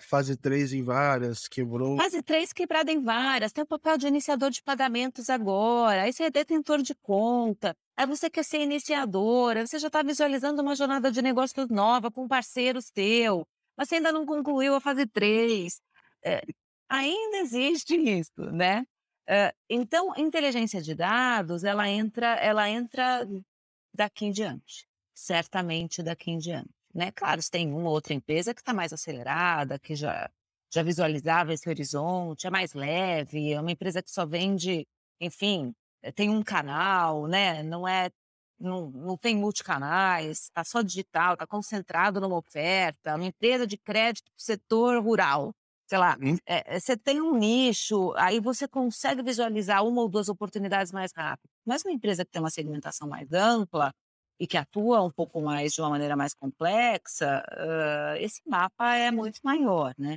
fase 3 em várias, quebrou. Fase 3 quebrada em várias, tem o papel de iniciador de pagamentos agora, aí você é detentor de conta, aí você quer ser iniciadora, você já está visualizando uma jornada de negócio nova com parceiros teu, mas você ainda não concluiu a fase 3. É, ainda existe isso, né? Então, inteligência de dados, ela entra, ela entra daqui em diante, certamente daqui em diante. Né? Claro, se tem uma ou outra empresa que está mais acelerada, que já, já visualizava esse horizonte, é mais leve, é uma empresa que só vende, enfim, eh, tem um canal, né? não é não, não tem multicanais, está só digital, está concentrado numa oferta, uma empresa de crédito para o setor rural. Sei lá, é, você tem um nicho, aí você consegue visualizar uma ou duas oportunidades mais rápido. Mas uma empresa que tem uma segmentação mais ampla, e que atua um pouco mais de uma maneira mais complexa, uh, esse mapa é muito maior, né?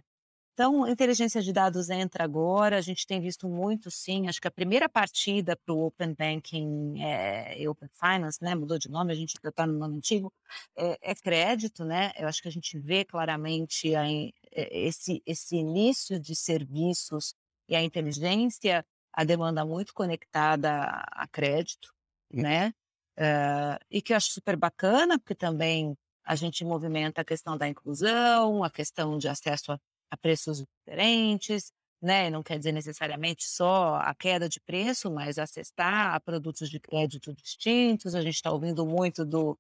Então, inteligência de dados entra agora, a gente tem visto muito, sim. Acho que a primeira partida para o Open Banking é, Open Finance, né? Mudou de nome, a gente está no nome antigo, é, é, crédito, né? Eu acho que a gente vê claramente a, esse, esse início de serviços e a inteligência, a demanda muito conectada a crédito, né? Uh, e que eu acho super bacana, porque também a gente movimenta a questão da inclusão, a questão de acesso a, a preços diferentes, né? Não quer dizer necessariamente só a queda de preço, mas acessar a produtos de crédito distintos. A gente está ouvindo muito do,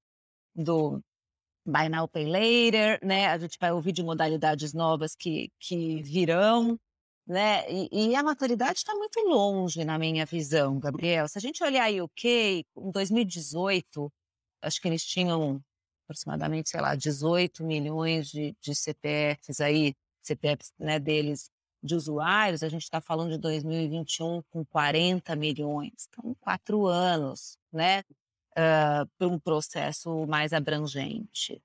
do Buy Now Pay Later, né? A gente vai ouvir de modalidades novas que, que virão né? E, e a maturidade está muito longe na minha visão, Gabriel. Se a gente olhar o UK, em 2018, acho que eles tinham aproximadamente, sei lá, 18 milhões de, de CPFs aí, CPFs né, deles de usuários, a gente está falando de 2021 com 40 milhões. Então, quatro anos, né? Uh, para um processo mais abrangente.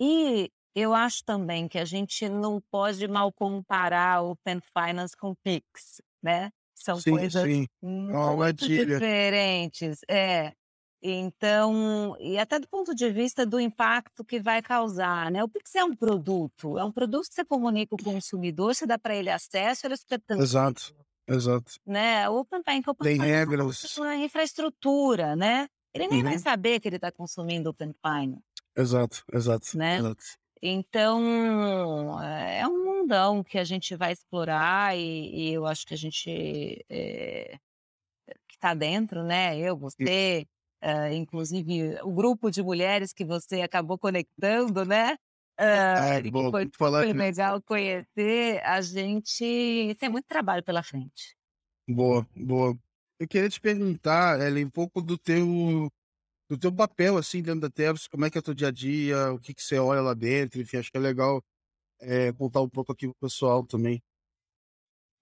E eu acho também que a gente não pode mal comparar o Open Finance com o Pix, né? São sim, coisas sim. muito diferentes. É. Então, e até do ponto de vista do impacto que vai causar, né? O Pix é um produto, é um produto que você comunica com o consumidor, você dá para ele acesso, ele é super Exato, exato. Né? O Open Bank, Open Tem é regras. uma infraestrutura, né? Ele nem vai Uhum. saber que ele está consumindo Open Finance, Exato, exato, né? exato. Então, eh, é um mundão que a gente vai explorar e, e eu acho que a gente é, que está dentro, né? Eu, você, uh, inclusive o grupo de mulheres que você acabou conectando, né? Uh, Ai, bom, foi, que... legal conhecer. A gente tem muito trabalho pela frente. Boa, boa. Eu queria te perguntar, Ellen, um pouco do teu do teu papel, assim, dentro da Tevs, como é que é o teu dia a dia, o que, que você olha lá dentro, enfim, acho que é legal é, contar um pouco aqui pro pessoal também.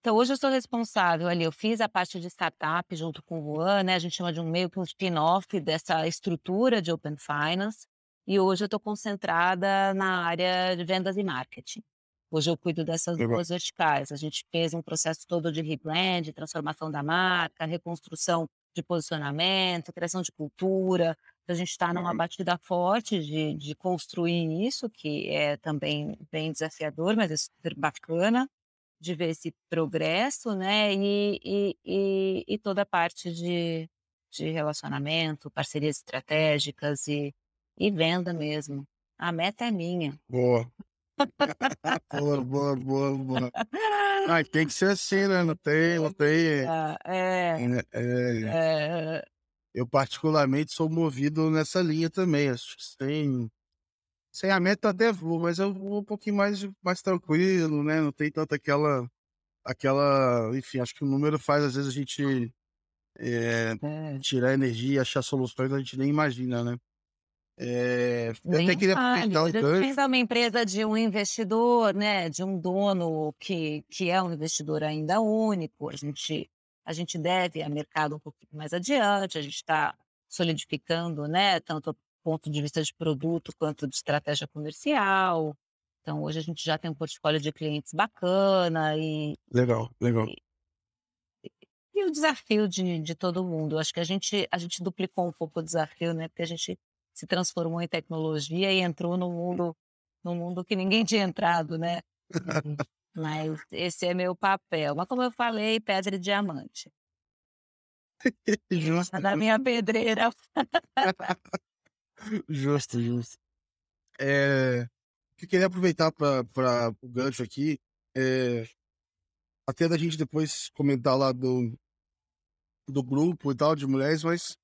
Então, hoje eu sou responsável ali, eu fiz a parte de startup junto com o Juan, né, a gente chama de um meio que um spin-off dessa estrutura de Open Finance, e hoje eu estou concentrada na área de vendas e marketing. Hoje eu cuido dessas Legal. duas verticais. A gente fez um processo todo de rebrand, transformação da marca, reconstrução de posicionamento, criação de cultura. A gente está numa Uhum. batida forte de, de construir isso, que é também bem desafiador, mas é super bacana de ver esse progresso, né? E, e, e, e toda a parte de, de relacionamento, parcerias estratégicas e, e venda mesmo. A meta é minha. Boa. boa, boa, boa, boa. Ah, tem que ser assim, né? Não tem, não tem. Ah, É, É, é, é, eu particularmente sou movido nessa linha também. Acho que sem, sem a meta até vou, mas eu vou um pouquinho mais, mais tranquilo, né? Não tem tanta aquela, aquela, enfim, acho que o número faz às vezes a gente é, é. tirar energia, achar soluções a gente nem imagina, né? É, eu até queria fale. aproveitar o Hoje a gente gancho. pensa uma empresa de um investidor, né, de um dono que, que é um investidor ainda único. A gente, a gente deve a mercado um pouquinho mais adiante, a gente está solidificando, né, tanto ponto de vista de produto quanto de estratégia comercial. Então, hoje a gente já tem um portfólio de clientes bacana e, Legal, legal. e o desafio de, de todo mundo. Acho que a gente, a gente duplicou um pouco o desafio, né? Porque a gente se transformou em tecnologia e entrou no mundo, no mundo que ninguém tinha entrado, né? Mas esse é meu papel. Mas como eu falei, pedra e diamante. justo. Da minha pedreira. justo, justo. É, eu queria aproveitar para o gancho aqui, é, até da gente depois comentar lá do, do grupo e tal, de mulheres, mas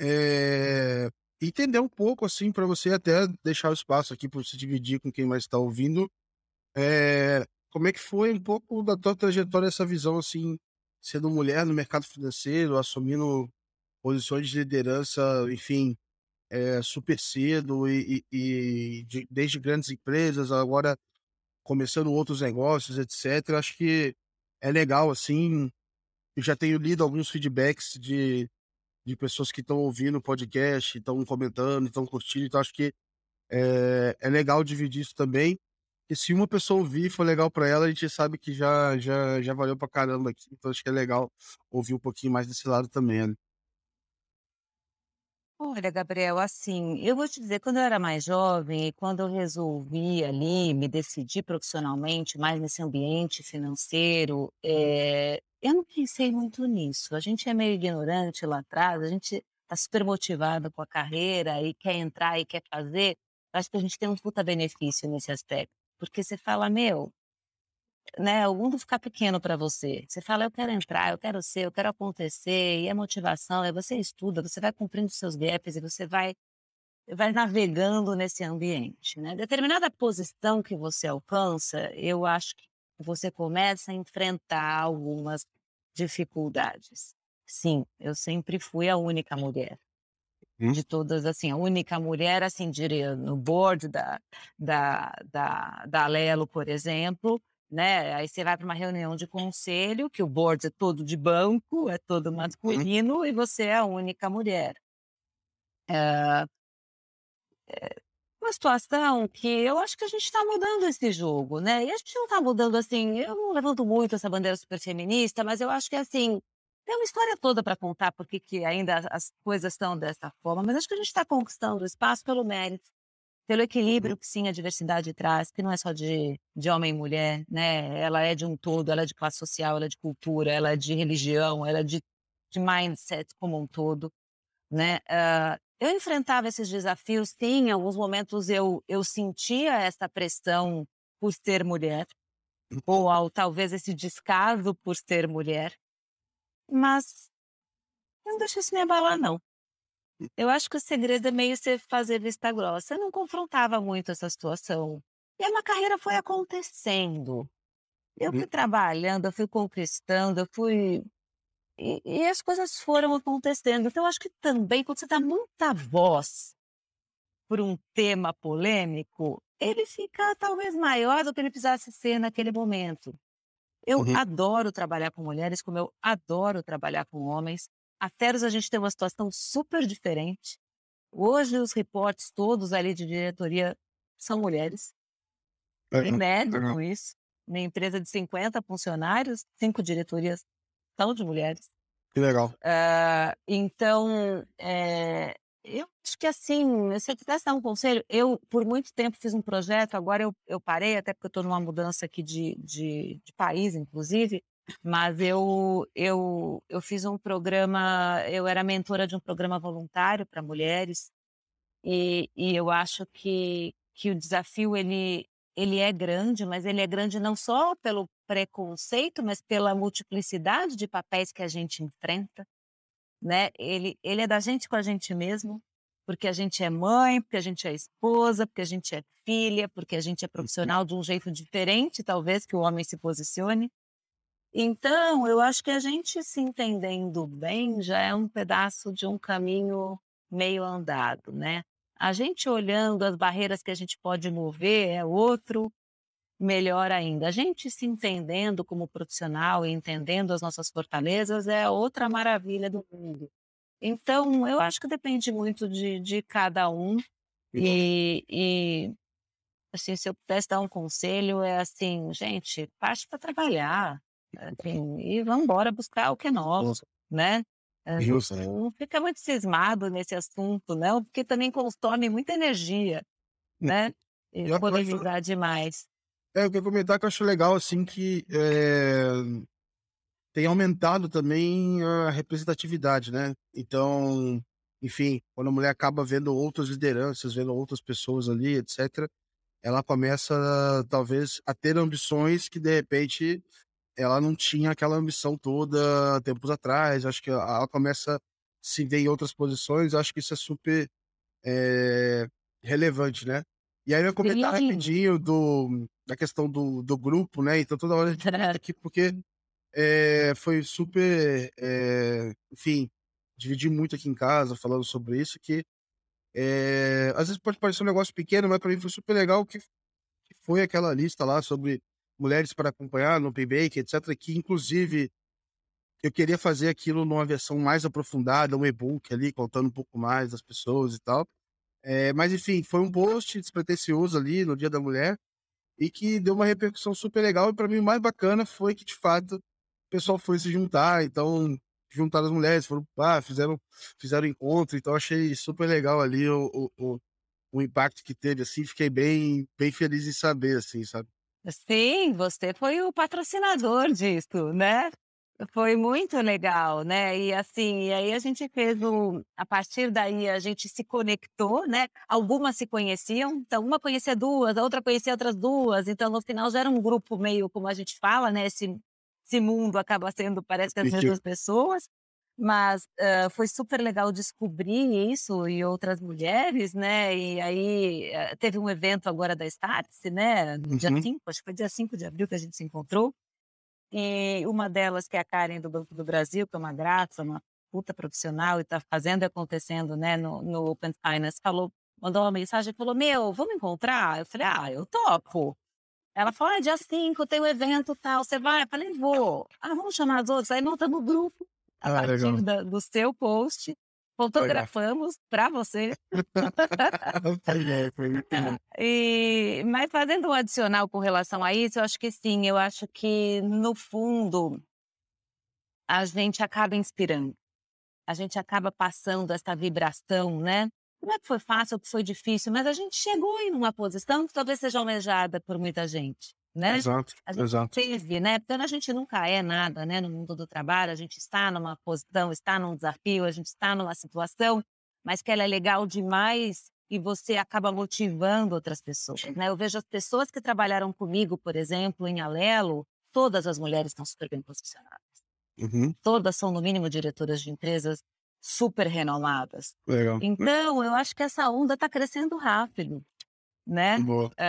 é, entender um pouco, assim, para você até deixar o espaço aqui para você dividir com quem mais está ouvindo. É, como é que foi um pouco da tua trajetória essa visão, assim, sendo mulher no mercado financeiro, assumindo posições de liderança, enfim, é, super cedo e, e, e de, desde grandes empresas, agora começando outros negócios, etc. Acho que é legal, assim, eu já tenho lido alguns feedbacks de, de pessoas que estão ouvindo o podcast, estão comentando, estão curtindo, então acho que é, é legal dividir isso também. E se uma pessoa ouvir for legal para ela, a gente sabe que já, já, já valeu para caramba aqui. Então acho que é legal ouvir um pouquinho mais desse lado também, né? Olha, Gabriel, assim, eu vou te dizer, quando eu era mais jovem e quando eu resolvi ali me decidir profissionalmente mais nesse ambiente financeiro, eh, eu não pensei muito nisso. A gente é meio ignorante lá atrás, a gente está super motivado com a carreira e quer entrar e quer fazer. Acho que a gente tem um puta benefício nesse aspecto, porque você fala, meu, né, o mundo fica pequeno para você. Você fala, eu quero entrar, eu quero ser, eu quero acontecer, e a motivação é você estuda, você vai cumprindo seus gaps e você vai vai navegando nesse ambiente, né? Determinada posição que você alcança, eu acho que você começa a enfrentar algumas dificuldades. Sim, eu sempre fui a única mulher. Hum? De todas, assim, a única mulher, assim, diria, no board da, da, da, da Lelo, por exemplo, né? Aí você vai para uma reunião de conselho, que o board é todo de banco, é todo uhum. masculino, uhum. e você é a única mulher. É, é uma situação que eu acho que a gente está mudando esse jogo, né? E a gente não está mudando assim. Eu não levanto muito essa bandeira super feminista, mas eu acho que assim tem uma história toda para contar porque que ainda as coisas estão dessa forma. Mas acho que a gente está conquistando espaço pelo mérito pelo equilíbrio que sim a diversidade traz, que não é só de, de homem e mulher, né? Ela é de um todo, ela é de classe social, ela é de cultura, ela é de religião, ela é de, de mindset como um todo, né? Uh, eu enfrentava esses desafios, sim, em alguns momentos eu, eu sentia essa pressão por ser mulher, ou ao, talvez esse descaso por ser mulher, mas não deixa isso me abalar, não. Eu acho que o segredo é meio você fazer vista grossa. Eu não confrontava muito essa situação. E a minha carreira foi acontecendo. Eu fui hum. trabalhando, eu fui conquistando, eu fui. E, e as coisas foram acontecendo. Então, eu acho que também, quando você dá muita voz por um tema polêmico, ele fica talvez maior do que ele precisasse ser naquele momento. Eu uhum. adoro trabalhar com mulheres, como eu adoro trabalhar com homens. A Teros a gente tem uma situação super diferente. Hoje os reportes todos ali de diretoria são mulheres. É, em média com isso. Minha empresa de 50 funcionários, cinco diretorias são de mulheres. Que legal. Uh, então, é, eu acho que assim, se eu tivesse dar um conselho, eu por muito tempo fiz um projeto, agora eu, eu parei, até porque eu estou numa mudança aqui de, de, de país, inclusive, mas eu, eu, eu fiz um programa, eu era mentora de um programa voluntário para mulheres, e, e eu acho que, que o desafio ele, ele é grande, mas ele é grande não só pelo preconceito, mas pela multiplicidade de papéis que a gente enfrenta, né? Ele, ele é da gente com a gente mesmo, porque a gente é mãe, porque a gente é esposa, porque a gente é filha, porque a gente é uhum. profissional de um jeito diferente, talvez, que o homem se posicione. Então, eu acho que a gente se entendendo bem já é um pedaço de um caminho meio andado, né? A gente olhando as barreiras que a gente pode mover é outro, melhor ainda. A gente se entendendo como profissional e entendendo as nossas fortalezas é outra maravilha do mundo. Então, eu acho que depende muito de, de cada um. E, e, assim, se eu pudesse dar um conselho, é assim, gente, parte para trabalhar Assim, e vamos embora buscar o que é nosso, né? Justo, né? não fica muito cismado nesse assunto, não, porque também consome muita energia, né? E E eu acho polemizar demais. é, eu queria comentar que eu acho legal, assim, que, eh, tem aumentado também a representatividade, né. Então, enfim, quando a mulher acaba vendo outras lideranças, vendo outras pessoas ali, etcétera, ela começa, talvez, a ter ambições que, de repente, ela não tinha aquela ambição toda tempos atrás. Acho que ela começa a se ver em outras posições, acho que isso é super, eh, relevante, né. E aí eu ia comentar Sim. rapidinho do da questão do do grupo, né, então toda hora a gente aqui porque, eh, foi super, eh, enfim, dividi muito aqui em casa falando sobre isso que, às vezes pode parecer um negócio pequeno, mas pra mim foi super legal que que foi aquela lista lá sobre mulheres para acompanhar no Banking, etcétera, que inclusive eu queria fazer aquilo numa versão mais aprofundada, um e-book ali, contando um pouco mais das pessoas e tal. Eh, mas enfim, foi um post despretensioso ali no Dia da Mulher, e que deu uma repercussão super legal e pra mim o mais bacana foi que, de fato, o pessoal foi se juntar, então juntaram as mulheres, foram ah, fizeram fizeram encontro, então achei super legal ali o o o o impacto que teve, assim, fiquei bem bem feliz em saber, assim, sabe. Sim, você foi o patrocinador disso, né. Foi muito legal, né. E assim, e aí a gente fez o a partir daí a gente se conectou, né, algumas se conheciam, então uma conhecia 2, a outra conhecia outras 2, então no final já era um grupo meio como a gente fala, né, esse esse mundo acaba sendo parece que as mesmas pessoas, mas, hã, foi super legal descobrir isso e outras mulheres, né, e aí, eh, teve um evento agora da Startse, né, no dia Uhum. 5, acho que foi dia 5 de abril que a gente se encontrou, e uma delas que é a Karen do Banco do Brasil, que é uma graça, uma puta profissional e tá fazendo e acontecendo, né, no no Open Finance, falou mandou uma mensagem e falou: "Meu, vamos encontrar?" Eu falei: "Ah, eu topo". Ela falou: "Ah, dia 5 tem um evento tal, você vai?" Eu falei: "Vou". "Ah, vamos chamar as outras?" Aí montamos o grupo, a Ah, partir da do seu post, fotografamos pra você. Bom. E mas fazendo um adicional com relação a isso, eu acho que sim, eu acho que no fundo a gente acaba inspirando, a gente acaba passando essa vibração, né. Não é que foi fácil ou que foi difícil, mas a gente chegou em uma posição que talvez seja almejada por muita gente, né. Exato, A gente exato. teve, né, porque a gente nunca é nada, né, no mundo do trabalho, a gente está numa posição, está num desafio, a gente está numa situação, mas que ela é legal demais e você acaba motivando outras pessoas, né. Eu vejo as pessoas que trabalharam comigo, por exemplo, em Alelo, todas as mulheres estão super bem posicionadas. Uhum. Todas são, no mínimo, diretoras de empresas super renomadas. Legal. Então, eu acho que essa onda tá crescendo rápido, né. Eh,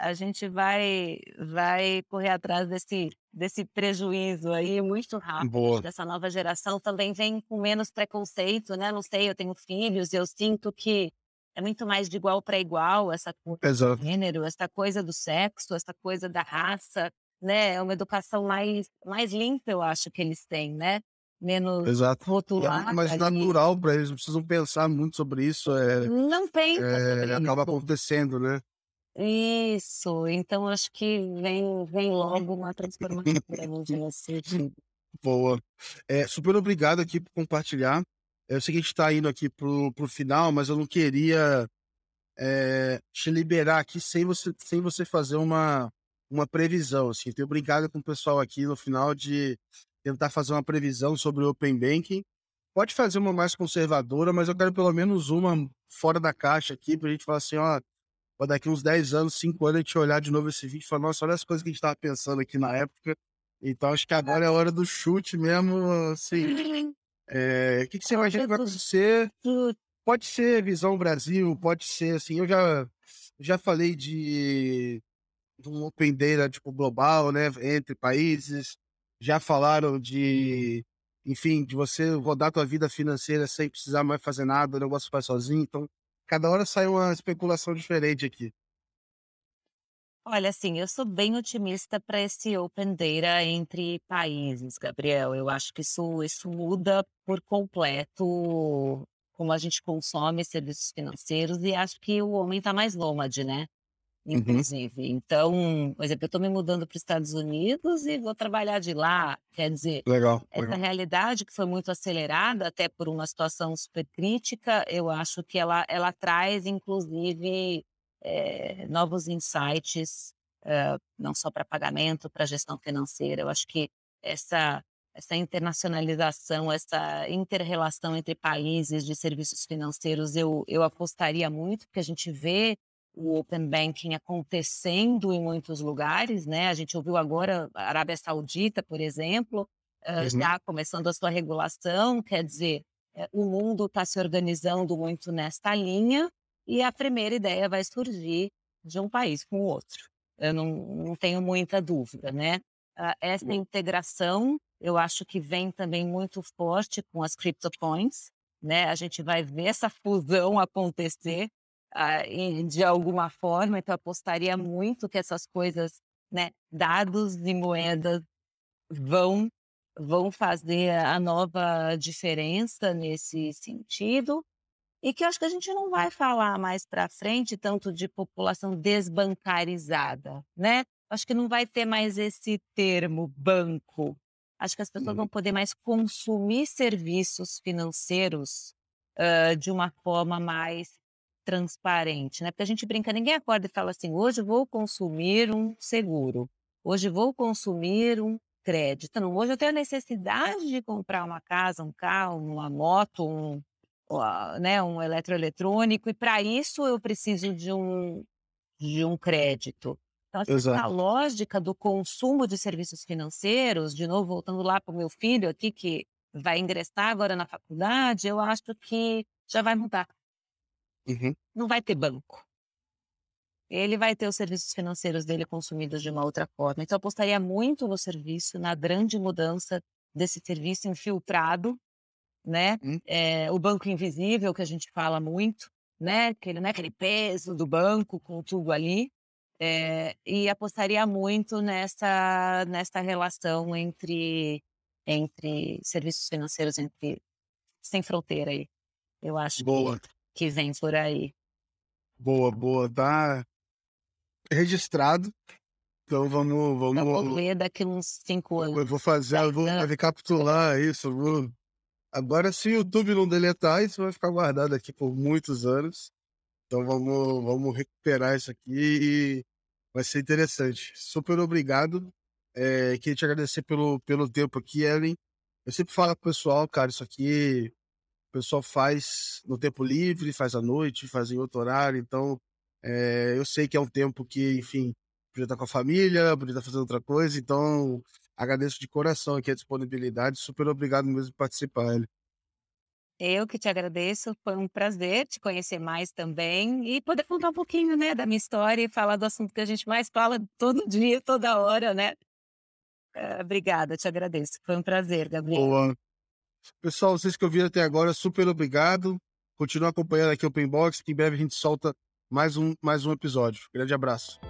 a gente vai vai correr atrás desse desse prejuízo aí muito rápido. Boa. Dessa nova geração também vem com menos preconceito, né, não sei, eu tenho filhos e eu sinto que é muito mais de igual para igual essa coisa do gênero, essa coisa do sexo, essa coisa da raça, né, é uma educação mais mais limpa eu acho que eles têm, né, menos Exato. E é rotulada muito mais natural pra eles, não precisam pensar muito sobre isso, eh Não pensa eh, sobre acaba isso. acontecendo, né. Isso, então acho que vem vem logo uma transformação pra gente nesse. Boa. Eh, super obrigado aqui por compartilhar. Eu sei que a gente tá indo aqui para o para final, mas eu não queria, eh, te liberar aqui sem você sem você fazer uma uma previsão, assim. Tenho brincado com o pessoal aqui no final de tentar fazer uma previsão sobre o Open Banking. Pode fazer uma mais conservadora, mas eu quero pelo menos uma fora da caixa aqui pra gente falar assim: "Ó, daqui uns 10 anos, 5 anos, a gente olhar de novo esse vídeo e falar: 'Nossa, olha as coisas que a gente estava pensando aqui na época'". Então acho que agora é a hora do chute mesmo, assim. Eh, que que você imagina que vai acontecer? Pode ser visão Brasil, pode ser, assim, eu já já falei de de um Open Data, tipo, global, né, entre países. Já falaram de, enfim, de você rodar tua vida financeira sem precisar mais fazer nada, o negócio faz sozinho, então cada hora sai uma especulação diferente aqui. Olha, assim, eu sou bem otimista para esse Open Data entre países, Gabriel. Eu acho que isso isso muda por completo como a gente consome serviços financeiros e acho que o homem tá mais nômade, né. Inclusive. Uhum. Então, por exemplo, eu estou me mudando para os Estados Unidos e vou trabalhar de lá. Quer dizer, legal, essa legal. realidade que foi muito acelerada, até por uma situação super crítica, eu acho que ela, ela traz, inclusive, é, novos insights, é, não só para pagamento, para gestão financeira. Eu acho que essa essa internacionalização, essa interrelação entre países de serviços financeiros, eu, eu apostaria muito, porque a gente vê o Open Banking acontecendo em muitos lugares, né? A gente ouviu agora a Arábia Saudita, por exemplo, uhum. já começando a sua regulação, quer dizer, eh, o mundo está se organizando muito nesta linha e a primeira ideia vai surgir de um país com o outro. Eu não, não tenho muita dúvida, né? Essa integração eu acho que vem também muito forte com as CryptoCoins, né? A gente vai ver essa fusão acontecer de alguma forma, então apostaria muito que essas coisas, né, dados e moedas vão vão fazer a nova diferença nesse sentido e que acho que a gente não vai falar mais para frente tanto de população desbancarizada, né? Acho que não vai ter mais esse termo banco, Acho que as pessoas vão uhum. poder mais consumir serviços financeiros uh, de uma forma mais transparente, né? Porque a gente brinca, ninguém acorda e fala assim: hoje vou consumir um seguro, hoje vou consumir um crédito. Não, hoje eu tenho a necessidade de comprar uma casa, um carro, uma moto, um, uh, né, um eletroeletrônico, e para isso eu preciso de um, de um crédito. Então, essa lógica do consumo de serviços financeiros, de novo, voltando lá para o meu filho aqui, que vai ingressar agora na faculdade, eu acho que já vai mudar. Uhum. Não vai ter banco. Ele vai ter os serviços financeiros dele consumidos de uma outra forma. Então, eu apostaria muito no serviço, na grande mudança desse serviço infiltrado, né? Uhum. É, o banco invisível, que a gente fala muito, né? Que ele não é aquele peso do banco com tudo ali, é, e apostaria muito nessa, nessa relação entre, entre serviços financeiros, entre sem fronteira aí. Eu acho boa. Que, que vem por aí. Boa, boa. Tá registrado. Então vamos. vamos vou ver daqui uns cinco anos. Eu vou fazer, eu vou recapitular isso. Vou... Agora, se o YouTube não deletar, isso vai ficar guardado aqui por muitos anos. Então vamos, vamos recuperar isso aqui e Vai ser interessante. Super obrigado. É, queria te agradecer pelo, pelo tempo aqui, Ellen. Eu sempre falo pro pessoal, cara, isso aqui o pessoal faz no tempo livre, faz à noite, faz em outro horário. Então, é, eu sei que é um tempo que, enfim, podia estar com a família, podia estar fazendo outra coisa. Então, agradeço de coração aqui a disponibilidade. Super obrigado mesmo por participar, Ellen. Eu que te agradeço, foi um prazer te conhecer mais também e poder contar um pouquinho, né, da minha história e falar do assunto que a gente mais fala todo dia, toda hora, né? Uh, obrigada, te agradeço. Foi um prazer, Gabriel. Boa. Pessoal, vocês que ouviram até agora, super obrigado. Continua acompanhando aqui o Open Box, que em breve a gente solta mais um, mais um episódio. Grande abraço.